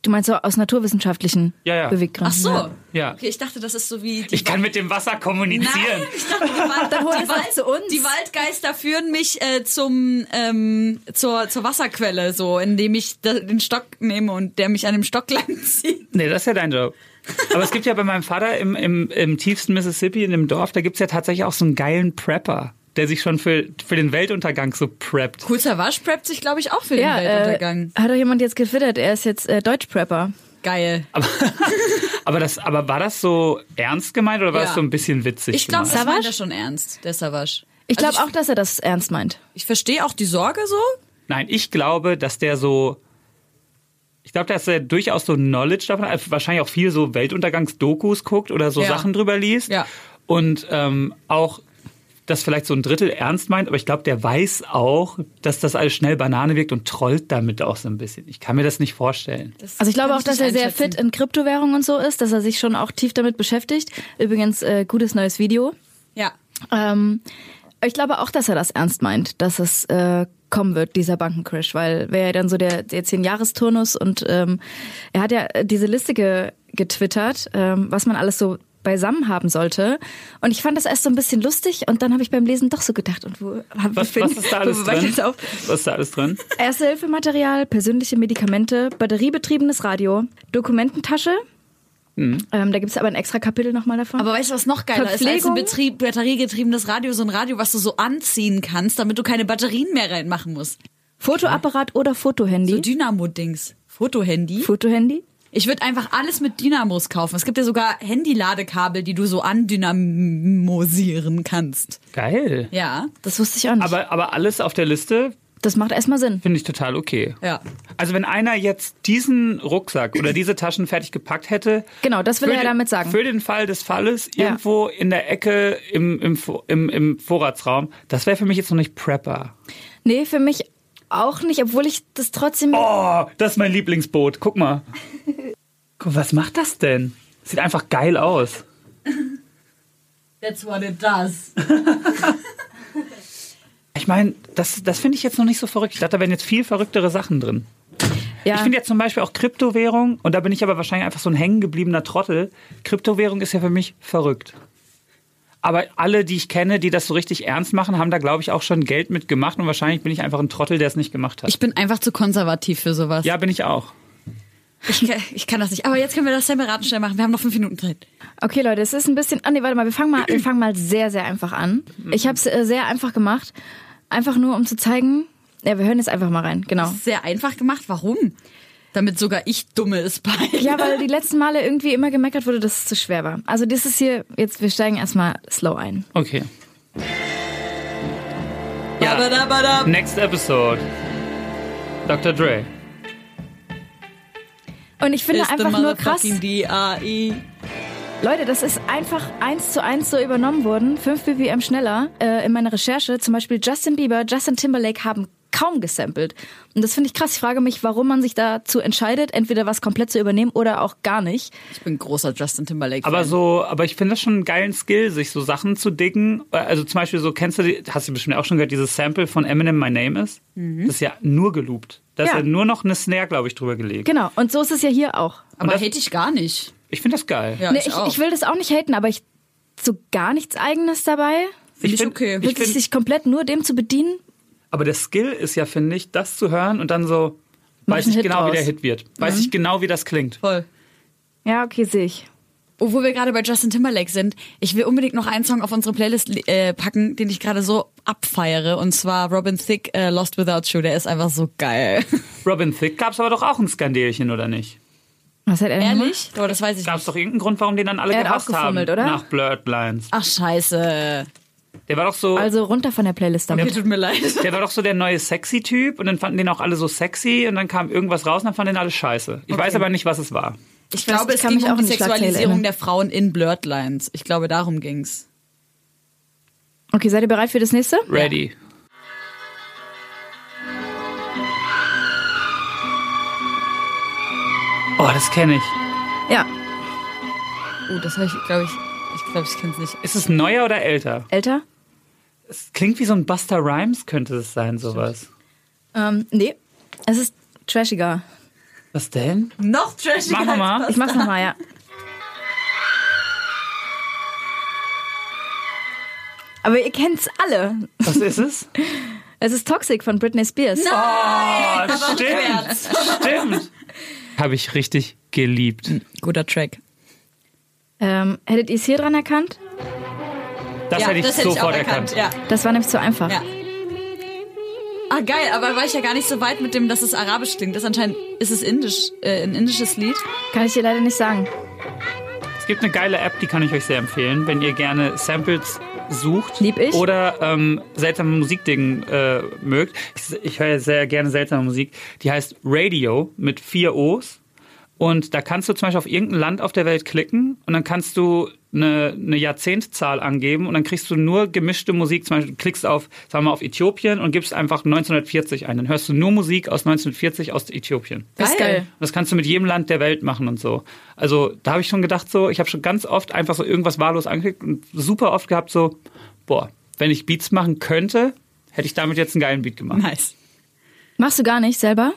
Du meinst so aus naturwissenschaftlichen Ja, ja. Beweggründen. Ach so. Ja. Okay, ich dachte, das ist so wie die Ich kann mit dem Wasser kommunizieren. Nein, ich dachte, die, Wald, Dann die, es zu uns. die Waldgeister führen mich äh, zum ähm, zur, zur Wasserquelle, so indem ich den Stock nehme und der mich an dem Stock langzieht. Nee, das ist ja dein Job. Aber es gibt ja bei meinem Vater im, im, im tiefsten Mississippi, in dem Dorf, da gibt's ja tatsächlich auch so einen geilen Prepper, der sich schon für, für den Weltuntergang so preppt. Cool Savage preppt sich, glaube ich, auch für Ja, den äh, Weltuntergang. hat doch jemand jetzt getwittert, er ist jetzt äh, Deutsch-Prepper. Geil. Aber, aber, das, aber war das so ernst gemeint oder war Ja. das so ein bisschen witzig Ich glaube, das Savage? meint er schon ernst, der Savage. Ich glaube Also auch, dass er das ernst meint. Ich verstehe auch die Sorge so. Nein, ich glaube, dass der so. Ich glaube, dass er durchaus so Knowledge davon hat, wahrscheinlich auch viel so Weltuntergangsdokus guckt oder so Ja. Sachen drüber liest. Ja. Und ähm, auch das vielleicht so ein Drittel ernst meint, aber ich glaube, der weiß auch, dass das alles schnell Banane wirkt und trollt damit auch so ein bisschen. Ich kann mir das nicht vorstellen. Also ich glaube auch, dass er sehr fit in Kryptowährungen und so ist, dass er sich schon auch tief damit beschäftigt. Übrigens, äh, gutes neues Video. Ja. Ähm, ich glaube auch, dass er das ernst meint, dass es äh, kommen wird, dieser Bankencrash, weil wäre ja dann so der, der 10-Jahres-Turnus und ähm, er hat ja diese Liste ge getwittert, ähm, was man alles so beisammen haben sollte. Und ich fand das erst so ein bisschen lustig und dann habe ich beim Lesen doch so gedacht, und wo, hab- Was, was ist da alles wo war ich drin? jetzt auf? Was ist da alles drin? Erste-Hilfematerial, persönliche Medikamente, batteriebetriebenes Radio, Dokumententasche. Ähm, da gibt's aber ein extra Kapitel nochmal davon. Aber weißt du, was noch geiler ist als ein Verpflegung? Betrieb, batteriegetriebenes Radio? So ein Radio, was du so anziehen kannst, damit du keine Batterien mehr reinmachen musst. Fotoapparat oder Fotohandy. So Dynamo-Dings. Fotohandy. Fotohandy. Ich würde einfach alles mit Dynamos kaufen. Es gibt ja sogar Handy-Ladekabel, die du so andynamosieren kannst. Geil. Ja. Das wusste ich auch nicht. Aber, aber alles auf der Liste das macht erstmal Sinn. finde ich total okay. Ja. Also wenn einer jetzt diesen Rucksack oder diese Taschen fertig gepackt hätte. Genau, das will für er den- damit sagen. Für den Fall des Falles Ja. irgendwo in der Ecke im, im, im, im Vorratsraum, das wäre für mich jetzt noch nicht Prepper. Nee, für mich auch nicht, obwohl ich das trotzdem. Oh, das ist mein Lieblingsboot. Guck mal. Guck, was macht das denn? Sieht einfach geil aus. That's what it does. Ich meine, das, das finde ich jetzt noch nicht so verrückt. Ich dachte, da wären jetzt viel verrücktere Sachen drin. ja. Ich finde ja zum Beispiel auch Kryptowährung, und da bin ich aber wahrscheinlich einfach so ein hängengebliebener Trottel. Kryptowährung ist ja für mich verrückt. Aber alle, die ich kenne, die das so richtig ernst machen, haben da, glaube ich, auch schon Geld mit gemacht. Und wahrscheinlich bin ich einfach ein Trottel, der es nicht gemacht hat. Ich bin einfach zu konservativ für sowas. ja, bin ich auch. Ich, ich kann das nicht. Aber jetzt können wir das separat schnell machen. Wir haben noch fünf Minuten Zeit. Okay, Leute, es ist ein bisschen. Ah, nee, warte mal, wir fangen mal, wir fangen mal sehr, sehr einfach an. Ich habe es äh, sehr einfach gemacht. Einfach nur, um zu zeigen. Ja, wir hören jetzt einfach mal rein. Genau. Sehr einfach gemacht. Warum? Damit sogar ich dumme ist bei. Ja, weil die letzten Male irgendwie immer gemeckert wurde, dass es zu schwer war. Also das ist hier, jetzt, wir steigen erstmal slow ein. Okay. Ja, Badabadab. next episode. Dr. Dre. Und ich finde Is the einfach nur krass, D.A.I.. Leute, das ist einfach eins zu eins so übernommen worden, 5 BPM schneller. Äh, in meiner Recherche zum Beispiel Justin Bieber, Justin Timberlake haben kaum gesampelt. Und das finde ich krass. Ich frage mich, warum man sich dazu entscheidet, entweder was komplett zu übernehmen oder auch gar nicht. Ich bin großer Justin Timberlake. Aber so, aber ich finde das schon einen geilen Skill, sich so Sachen zu diggen. Also zum Beispiel so, kennst du, die, hast du bestimmt auch schon gehört, dieses Sample von Eminem, My Name Is? Das ist ja nur geloopt. Da ist Ja. ja nur noch eine Snare, glaube ich, drüber gelegt. Genau. Und so ist es ja hier auch. Aber das- hätte ich gar nicht. Ich finde das geil. Ja, Nee, ich, ich, ich will das auch nicht haten, aber ich so gar nichts Eigenes dabei. Finde ich find- okay. Ich Wirklich find- sich komplett nur dem zu bedienen. Aber der Skill ist ja, finde ich, das zu hören und dann so, Mach weiß ich Hit genau, wie draus. der Hit wird. Weiß ich genau, wie das klingt. Voll. Ja, okay, sehe ich. Obwohl wir gerade bei Justin Timberlake sind, ich will unbedingt noch einen Song auf unsere Playlist äh, packen, den ich gerade so abfeiere. Und zwar Robin Thicke, äh, Lost Without You. Der ist einfach so geil. Robin Thicke gab es aber doch auch ein Skandälchen, oder nicht? Was hat er denn gemacht? Ehrlich? Aber das weiß ich Gab es nicht. doch irgendeinen Grund, warum den dann alle Er hat auch gehasst haben? oder? Nach Blurred Lines. Ach, scheiße. Der war doch so... Also runter von der Playlist damit. Okay, tut mir leid. Der war doch so der neue sexy Typ und dann fanden den auch alle so sexy und dann kam irgendwas raus und dann fanden den alle scheiße. Ich weiß aber nicht, was es war. Ich weiß, glaube, ich es ging um auch die Sexualisierung der Frauen in Blurred Lines. Ich glaube, darum ging's. Okay, seid ihr bereit für das nächste? Ready. Oh, das kenne ich. Ja. Oh, das habe ich, glaube ich, ich glaube, ich kenne es nicht. Ist es neuer oder älter? Älter? Es klingt wie so ein Buster Rhymes, könnte es sein, sowas. Ähm, nee. Es ist trashiger. Was denn? Noch trashiger. Machen wir mal. Ich mach's nochmal, ja. Aber ihr kennt's alle. Was ist es? Es ist Toxic von Britney Spears. Oh, stimmt. Stimmt. Habe ich richtig geliebt. Guter Track. Ähm, hättet ihr es hier dran erkannt? Das hätte ich sofort erkannt. Ja. Das war nämlich zu einfach. ja. Ah, geil, aber war ich ja gar nicht so weit mit dem, dass es arabisch klingt. Das anscheinend ist es indisch, äh, ein indisches Lied. Kann ich dir leider nicht sagen. Es gibt eine geile App, die kann ich euch sehr empfehlen, wenn ihr gerne Samples sucht Lieb ich. oder ähm, seltsame Musikdingen äh, mögt. Ich, ich höre sehr gerne seltsame Musik. Die heißt Radio mit vier O's. Und da kannst du zum Beispiel auf irgendein Land auf der Welt klicken und dann kannst du eine, eine Jahrzehntzahl angeben und dann kriegst du nur gemischte Musik. Zum Beispiel du klickst auf, sagen wir mal, auf Äthiopien und gibst einfach 1940 ein. Dann hörst du nur Musik aus 1940 aus Äthiopien. Das ist geil. Und das kannst du mit jedem Land der Welt machen und so. Also da habe ich schon gedacht, so, ich habe schon ganz oft einfach so irgendwas wahllos angeklickt und super oft gehabt, so, boah, wenn ich Beats machen könnte, hätte ich damit jetzt einen geilen Beat gemacht. Nice. Machst du gar nicht selber?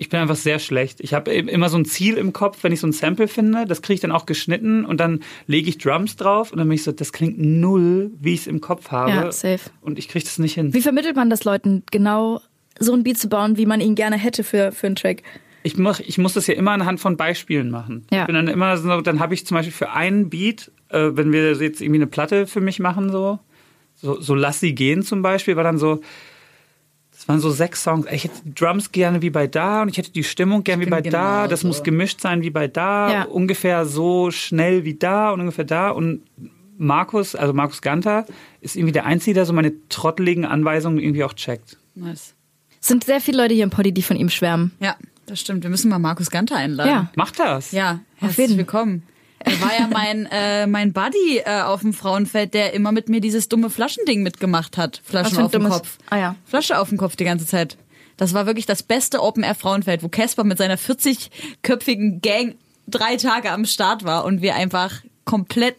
Ich bin einfach sehr schlecht. Ich habe immer so ein Ziel im Kopf, wenn ich so ein Sample finde, das kriege ich dann auch geschnitten und dann lege ich Drums drauf und dann bin ich so, das klingt null, wie ich es im Kopf habe. Ja, safe. Und ich kriege das nicht hin. Wie vermittelt man das Leuten, genau so ein Beat zu bauen, wie man ihn gerne hätte für, für einen Track? Ich, mach, ich muss das ja immer anhand von Beispielen machen. Ja. Ich bin dann immer so, dann habe ich zum Beispiel für einen Beat, äh, wenn wir jetzt irgendwie eine Platte für mich machen, so, so, so Lass sie gehen zum Beispiel, war dann so, waren so sechs Songs. Ich hätte die Drums gerne wie bei da und ich hätte die Stimmung gerne wie bei da. Das genauso. muss gemischt sein wie bei da. Ja. Ungefähr so schnell wie da und ungefähr da. Und Markus, also Markus Ganter, ist irgendwie der Einzige, der so meine trotteligen Anweisungen irgendwie auch checkt. Nice. Es sind sehr viele Leute hier im Poddy, die von ihm schwärmen. Ja, das stimmt. Wir müssen mal Markus Ganter einladen. Ja. Macht das. Ja, Auf herzlich jeden. willkommen. Er war ja mein, äh, mein Buddy äh, auf dem Frauenfeld, der immer mit mir dieses dumme Flaschending mitgemacht hat. Flaschen auf dem Kopf. Ah ja. Flasche auf dem Kopf die ganze Zeit. Das war wirklich das beste Open Air Frauenfeld, wo Casper mit seiner 40-köpfigen Gang drei Tage am Start war und wir einfach komplett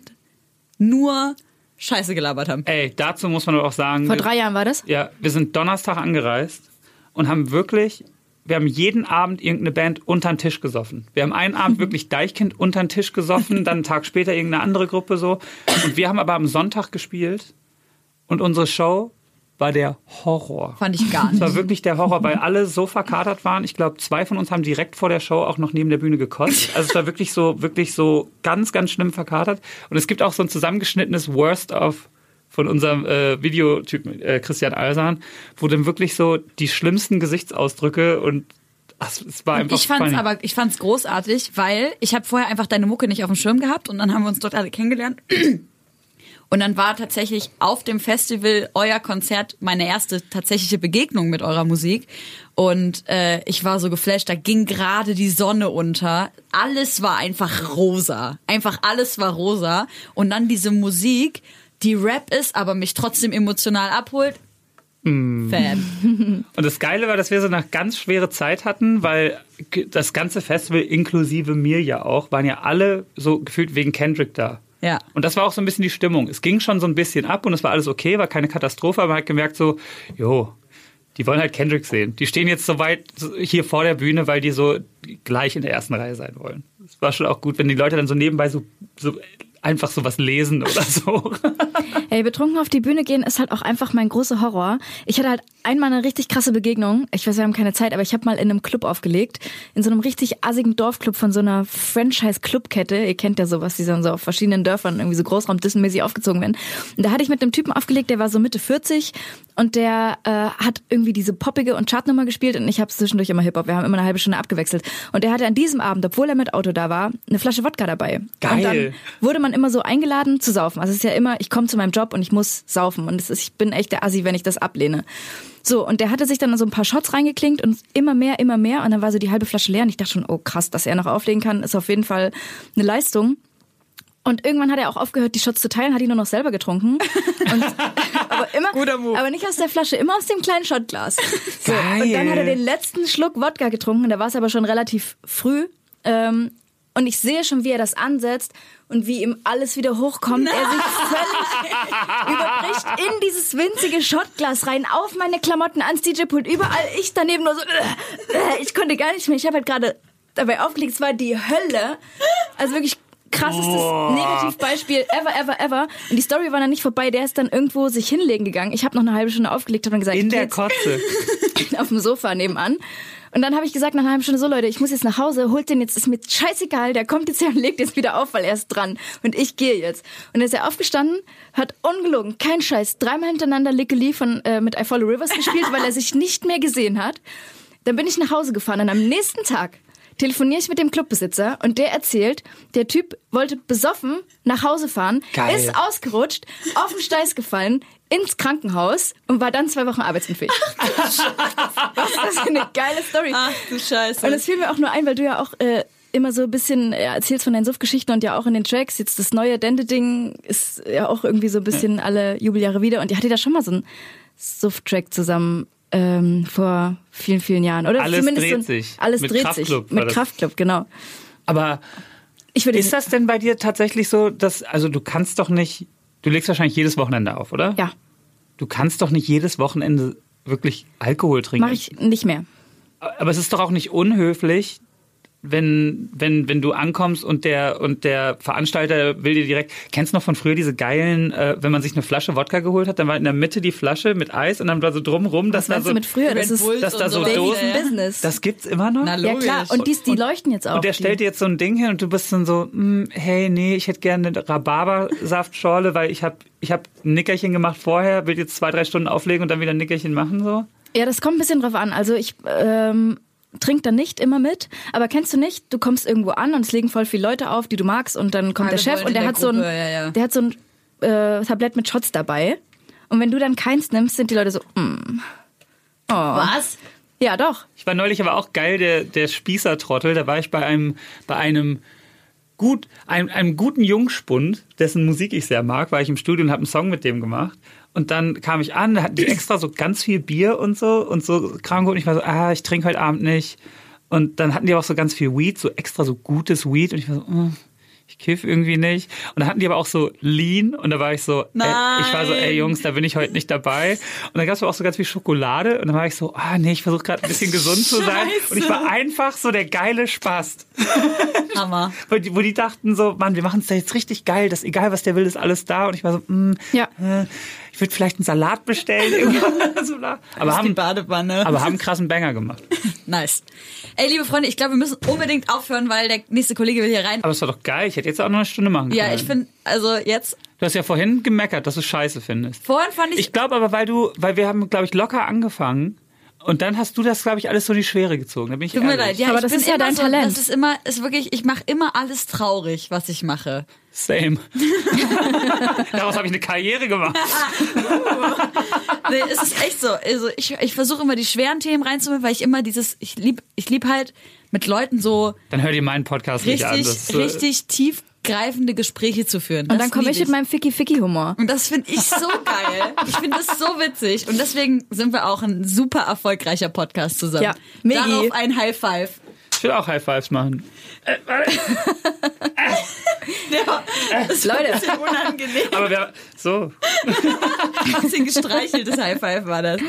nur Scheiße gelabert haben. Ey, dazu muss man aber auch sagen, Vor drei Jahren war das? Ja, wir sind Donnerstag angereist und haben wirklich, wir haben jeden Abend irgendeine Band unter den Tisch gesoffen. Wir haben einen Abend wirklich Deichkind unter den Tisch gesoffen, dann einen Tag später irgendeine andere Gruppe so. Und wir haben aber am Sonntag gespielt und unsere Show war der Horror. Fand ich gar Es nicht. war wirklich der Horror, weil alle so verkatert waren. Ich glaube, zwei von uns haben direkt vor der Show auch noch neben der Bühne gekotzt. Also es war wirklich so, wirklich so ganz, ganz schlimm verkatert. Und es gibt auch so ein zusammengeschnittenes Worst of von unserem äh, Videotypen äh, Christian Alsan, wo dann wirklich so die schlimmsten Gesichtsausdrücke und ach, es war einfach Ich fand's funny. aber, ich fand's großartig, weil ich habe vorher einfach deine Mucke nicht auf dem Schirm gehabt und dann haben wir uns dort alle kennengelernt. Und dann war tatsächlich auf dem Festival euer Konzert meine erste tatsächliche Begegnung mit eurer Musik. Und äh, ich war so geflasht, da ging gerade die Sonne unter. Alles war einfach rosa. Einfach alles war rosa. Und dann diese Musik, die Rap ist, aber mich trotzdem emotional abholt. Fan. Und das Geile war, dass wir so eine ganz schwere Zeit hatten, weil das ganze Festival, inklusive mir ja auch, waren ja alle so gefühlt wegen Kendrick da. Ja. Und das war auch so ein bisschen die Stimmung. Es ging schon so ein bisschen ab und es war alles okay, war keine Katastrophe, aber man hat gemerkt so, jo, die wollen halt Kendrick sehen. Die stehen jetzt so weit hier vor der Bühne, weil die so gleich in der ersten Reihe sein wollen. Es war schon auch gut, wenn die Leute dann so nebenbei so, so einfach so was lesen oder so. Ey, betrunken auf die Bühne gehen ist halt auch einfach mein großer Horror. Ich hatte halt einmal eine richtig krasse Begegnung. Ich weiß, wir haben keine Zeit, aber ich habe mal in einem Club aufgelegt. In so einem richtig assigen Dorfclub von so einer Franchise-Clubkette. Ihr kennt ja sowas, die dann so auf verschiedenen Dörfern irgendwie so großraumdissenmäßig aufgezogen werden. Und da hatte ich mit einem Typen aufgelegt, der war so Mitte 40 und der äh, hat irgendwie diese poppige und Chartnummer gespielt und ich habe zwischendurch immer Hip-Hop. Wir haben immer eine halbe Stunde abgewechselt. Und der hatte an diesem Abend, obwohl er mit Auto da war, eine Flasche Wodka dabei. Und dann Geil. wurde man immer so eingeladen zu saufen. Also es ist ja immer, ich komme zu meinem Job und ich muss saufen. Und ist, ich bin echt der Assi, wenn ich das ablehne. So, und der hatte sich dann so ein paar Shots reingeklinkt und immer mehr, immer mehr. Und dann war so die halbe Flasche leer. Und ich dachte schon, oh krass, dass er noch auflegen kann, ist auf jeden Fall eine Leistung. Und irgendwann hat er auch aufgehört, die Shots zu teilen, hat die nur noch selber getrunken. Und, aber immer, Guter Move. aber nicht aus der Flasche, immer aus dem kleinen Shotglas. So, Geil. und dann hat er den letzten Schluck Wodka getrunken. Da war es aber schon relativ früh. Ähm, und ich sehe schon, wie er das ansetzt und wie ihm alles wieder hochkommt. Er sich völlig überbricht in dieses winzige Shotglas rein, auf meine Klamotten, ans DJ-Pult, überall. Ich daneben nur so, äh, ich konnte gar nicht mehr. Ich habe halt gerade dabei aufgelegt, es war die Hölle. Also wirklich krassestes Negativbeispiel ever, ever, ever. Und die Story war dann nicht vorbei. Der ist dann irgendwo sich hinlegen gegangen. Ich habe noch eine halbe Stunde aufgelegt, habe dann gesagt, In der Kotze. auf dem Sofa nebenan. Und dann habe ich gesagt nach einer halben Stunde, so Leute, ich muss jetzt nach Hause, holt den jetzt, ist mir scheißegal, der kommt jetzt her und legt jetzt wieder auf, weil er ist dran. Und ich gehe jetzt. Und dann ist er aufgestanden, hat ungelogen, kein Scheiß, dreimal hintereinander Lickely von äh, mit I Follow Rivers gespielt, weil er sich nicht mehr gesehen hat. Dann bin ich nach Hause gefahren und am nächsten Tag telefoniere ich mit dem Clubbesitzer und der erzählt, der Typ wollte besoffen nach Hause fahren, Geil. ist ausgerutscht, auf den Steiß gefallen, ins Krankenhaus und war dann zwei Wochen arbeitsunfähig. Was ist das für eine geile Story. Ach du Scheiße. Und es fiel mir auch nur ein, weil du ja auch äh, immer so ein bisschen äh, erzählst von deinen Suff-Geschichten und ja auch in den Tracks. Jetzt das neue Dente-Ding ist ja auch irgendwie so ein bisschen alle Jubeljahre wieder. Und ihr hattet da schon mal so einen Suff-Track zusammen ähm, vor vielen, vielen Jahren. Oder Alles zumindest dreht so sich. Alles Mit dreht Kraftklub sich. Mit. Kraftclub, genau. Aber ist das denn bei dir tatsächlich so, dass, also du kannst doch nicht, du legst wahrscheinlich jedes Wochenende auf, oder? Ja, Du kannst doch nicht jedes Wochenende wirklich Alkohol trinken. mache ich nicht mehr. Aber es ist doch auch nicht unhöflich, wenn, wenn, wenn du ankommst und der, und der Veranstalter will dir direkt, kennst du noch von früher diese geilen, äh, wenn man sich eine Flasche Wodka geholt hat, dann war in der Mitte die Flasche mit Eis und dann war so drumrum, dass Was da so, du mit früher? Das ist dass da so so. Dosen, Business. das gibt's immer noch? Na, ja klar, und die, die leuchten jetzt auch. Und der die- stellt dir jetzt so ein Ding hin und du bist dann so, hm, hey, nee, ich hätte gerne eine Rhabarbersaftschorle, weil ich habe ich hab ein Nickerchen gemacht vorher, will jetzt zwei, drei Stunden auflegen und dann wieder ein Nickerchen machen, so. Ja, das kommt ein bisschen drauf an. Also ich ähm, trinke da nicht immer mit, aber kennst du nicht, du kommst irgendwo an und es legen voll viele Leute auf, die du magst und dann kommt Alle der Chef und der der hat so ein, ja, ja. der hat so ein äh, Tablett mit Shots dabei. Und wenn du dann keins nimmst, sind die Leute so, mm. oh. Was? Ja, doch. Ich war neulich aber auch geil, der, der Spießertrottel. Da war ich bei einem, bei einem gut, einem, einem guten Jungspund, dessen Musik ich sehr mag, war ich im Studio und habe einen Song mit dem gemacht. Und dann kam ich an, da hatten die extra so ganz viel Bier und so und so krank und ich war so, ah, ich trinke heute Abend nicht. Und dann hatten die auch so ganz viel Weed, so extra so gutes Weed und ich war so, mm, ich kiff irgendwie nicht. Und dann hatten die aber auch so Lean und da war ich so, ey, ich war so, ey Nein. Jungs, da bin ich heute nicht dabei. Und dann gab es auch so ganz viel Schokolade und dann war ich so, ah nee, ich versuche gerade ein bisschen gesund zu sein. Scheiße. Und ich war einfach so der geile Spast. Hammer. Wo die, wo die dachten so, Mann, wir machen es da jetzt richtig geil, das egal was der will, ist alles da. Und ich war so, mm, Ja. äh, ich würde vielleicht einen Salat bestellen. aber, haben, Badewanne. aber haben einen krassen Banger gemacht. Nice. Ey, liebe Freunde, ich glaube, wir müssen unbedingt aufhören, weil der nächste Kollege will hier rein. Aber es war doch geil. Ich hätte jetzt auch noch eine Stunde machen können. Ja, ich finde, also jetzt, Du hast ja vorhin gemeckert, dass du scheiße findest. vorhin fand ich, Ich glaube aber, weil du, weil wir haben, glaube ich, locker angefangen und dann hast du das, glaube ich, alles so in die Schwere gezogen. Da bin ich tut mir ehrlich. leid, ja, Aber ich das ist ja dein so, Talent. Das ist immer, ist wirklich, ich mache immer alles traurig, was ich mache. Same. Daraus habe ich eine Karriere gemacht. Nee, es ist echt so. Also ich, ich versuche immer die schweren Themen reinzuholen, weil ich immer dieses, ich lieb, ich lieb halt mit Leuten so Dann hör dir meinen Podcast nicht an. richtig, Das äh, tiefgreifende Gespräche zu führen. Und Das dann komme ich mit meinem Ficky-Ficky-Humor. Und das finde ich so geil. Ich finde das so witzig. Und deswegen sind wir auch ein super erfolgreicher Podcast zusammen. Ja, Migi. Darauf ein High Five. Ich will auch High Fives machen. Ja, das Leute. ein bisschen unangenehm. Aber wer, so. Ein bisschen gestreicheltes High Five war das.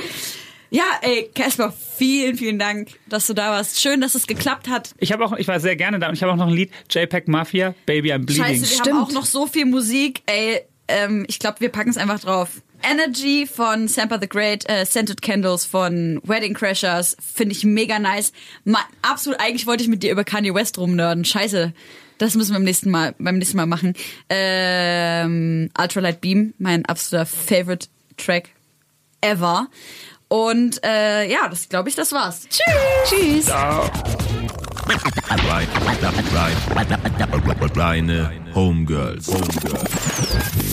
Ja, ey, Casper, vielen, vielen Dank, dass du da warst. Schön, dass es geklappt hat. Ich habe auch, ich war sehr gerne da und ich habe auch noch ein Lied, JPEG Mafia, Baby I'm Bleeding. Scheiße, wir Stimmt. haben auch noch so viel Musik. Ey, ähm, ich glaube, wir packen es einfach drauf. Energy von Sampa the Great, äh, Scented Candles von Wedding Crashers, finde ich mega nice. Ma absolut, eigentlich wollte ich mit dir über Kanye West rumnörden. Scheiße. Das müssen wir beim nächsten Mal, beim nächsten Mal machen. Ähm, Ultralight Beam, mein absoluter Favorite Track ever. Und äh, ja, das glaube ich, das war's. Tschüss. Tschüss. Reine Homegirls. Homegirls.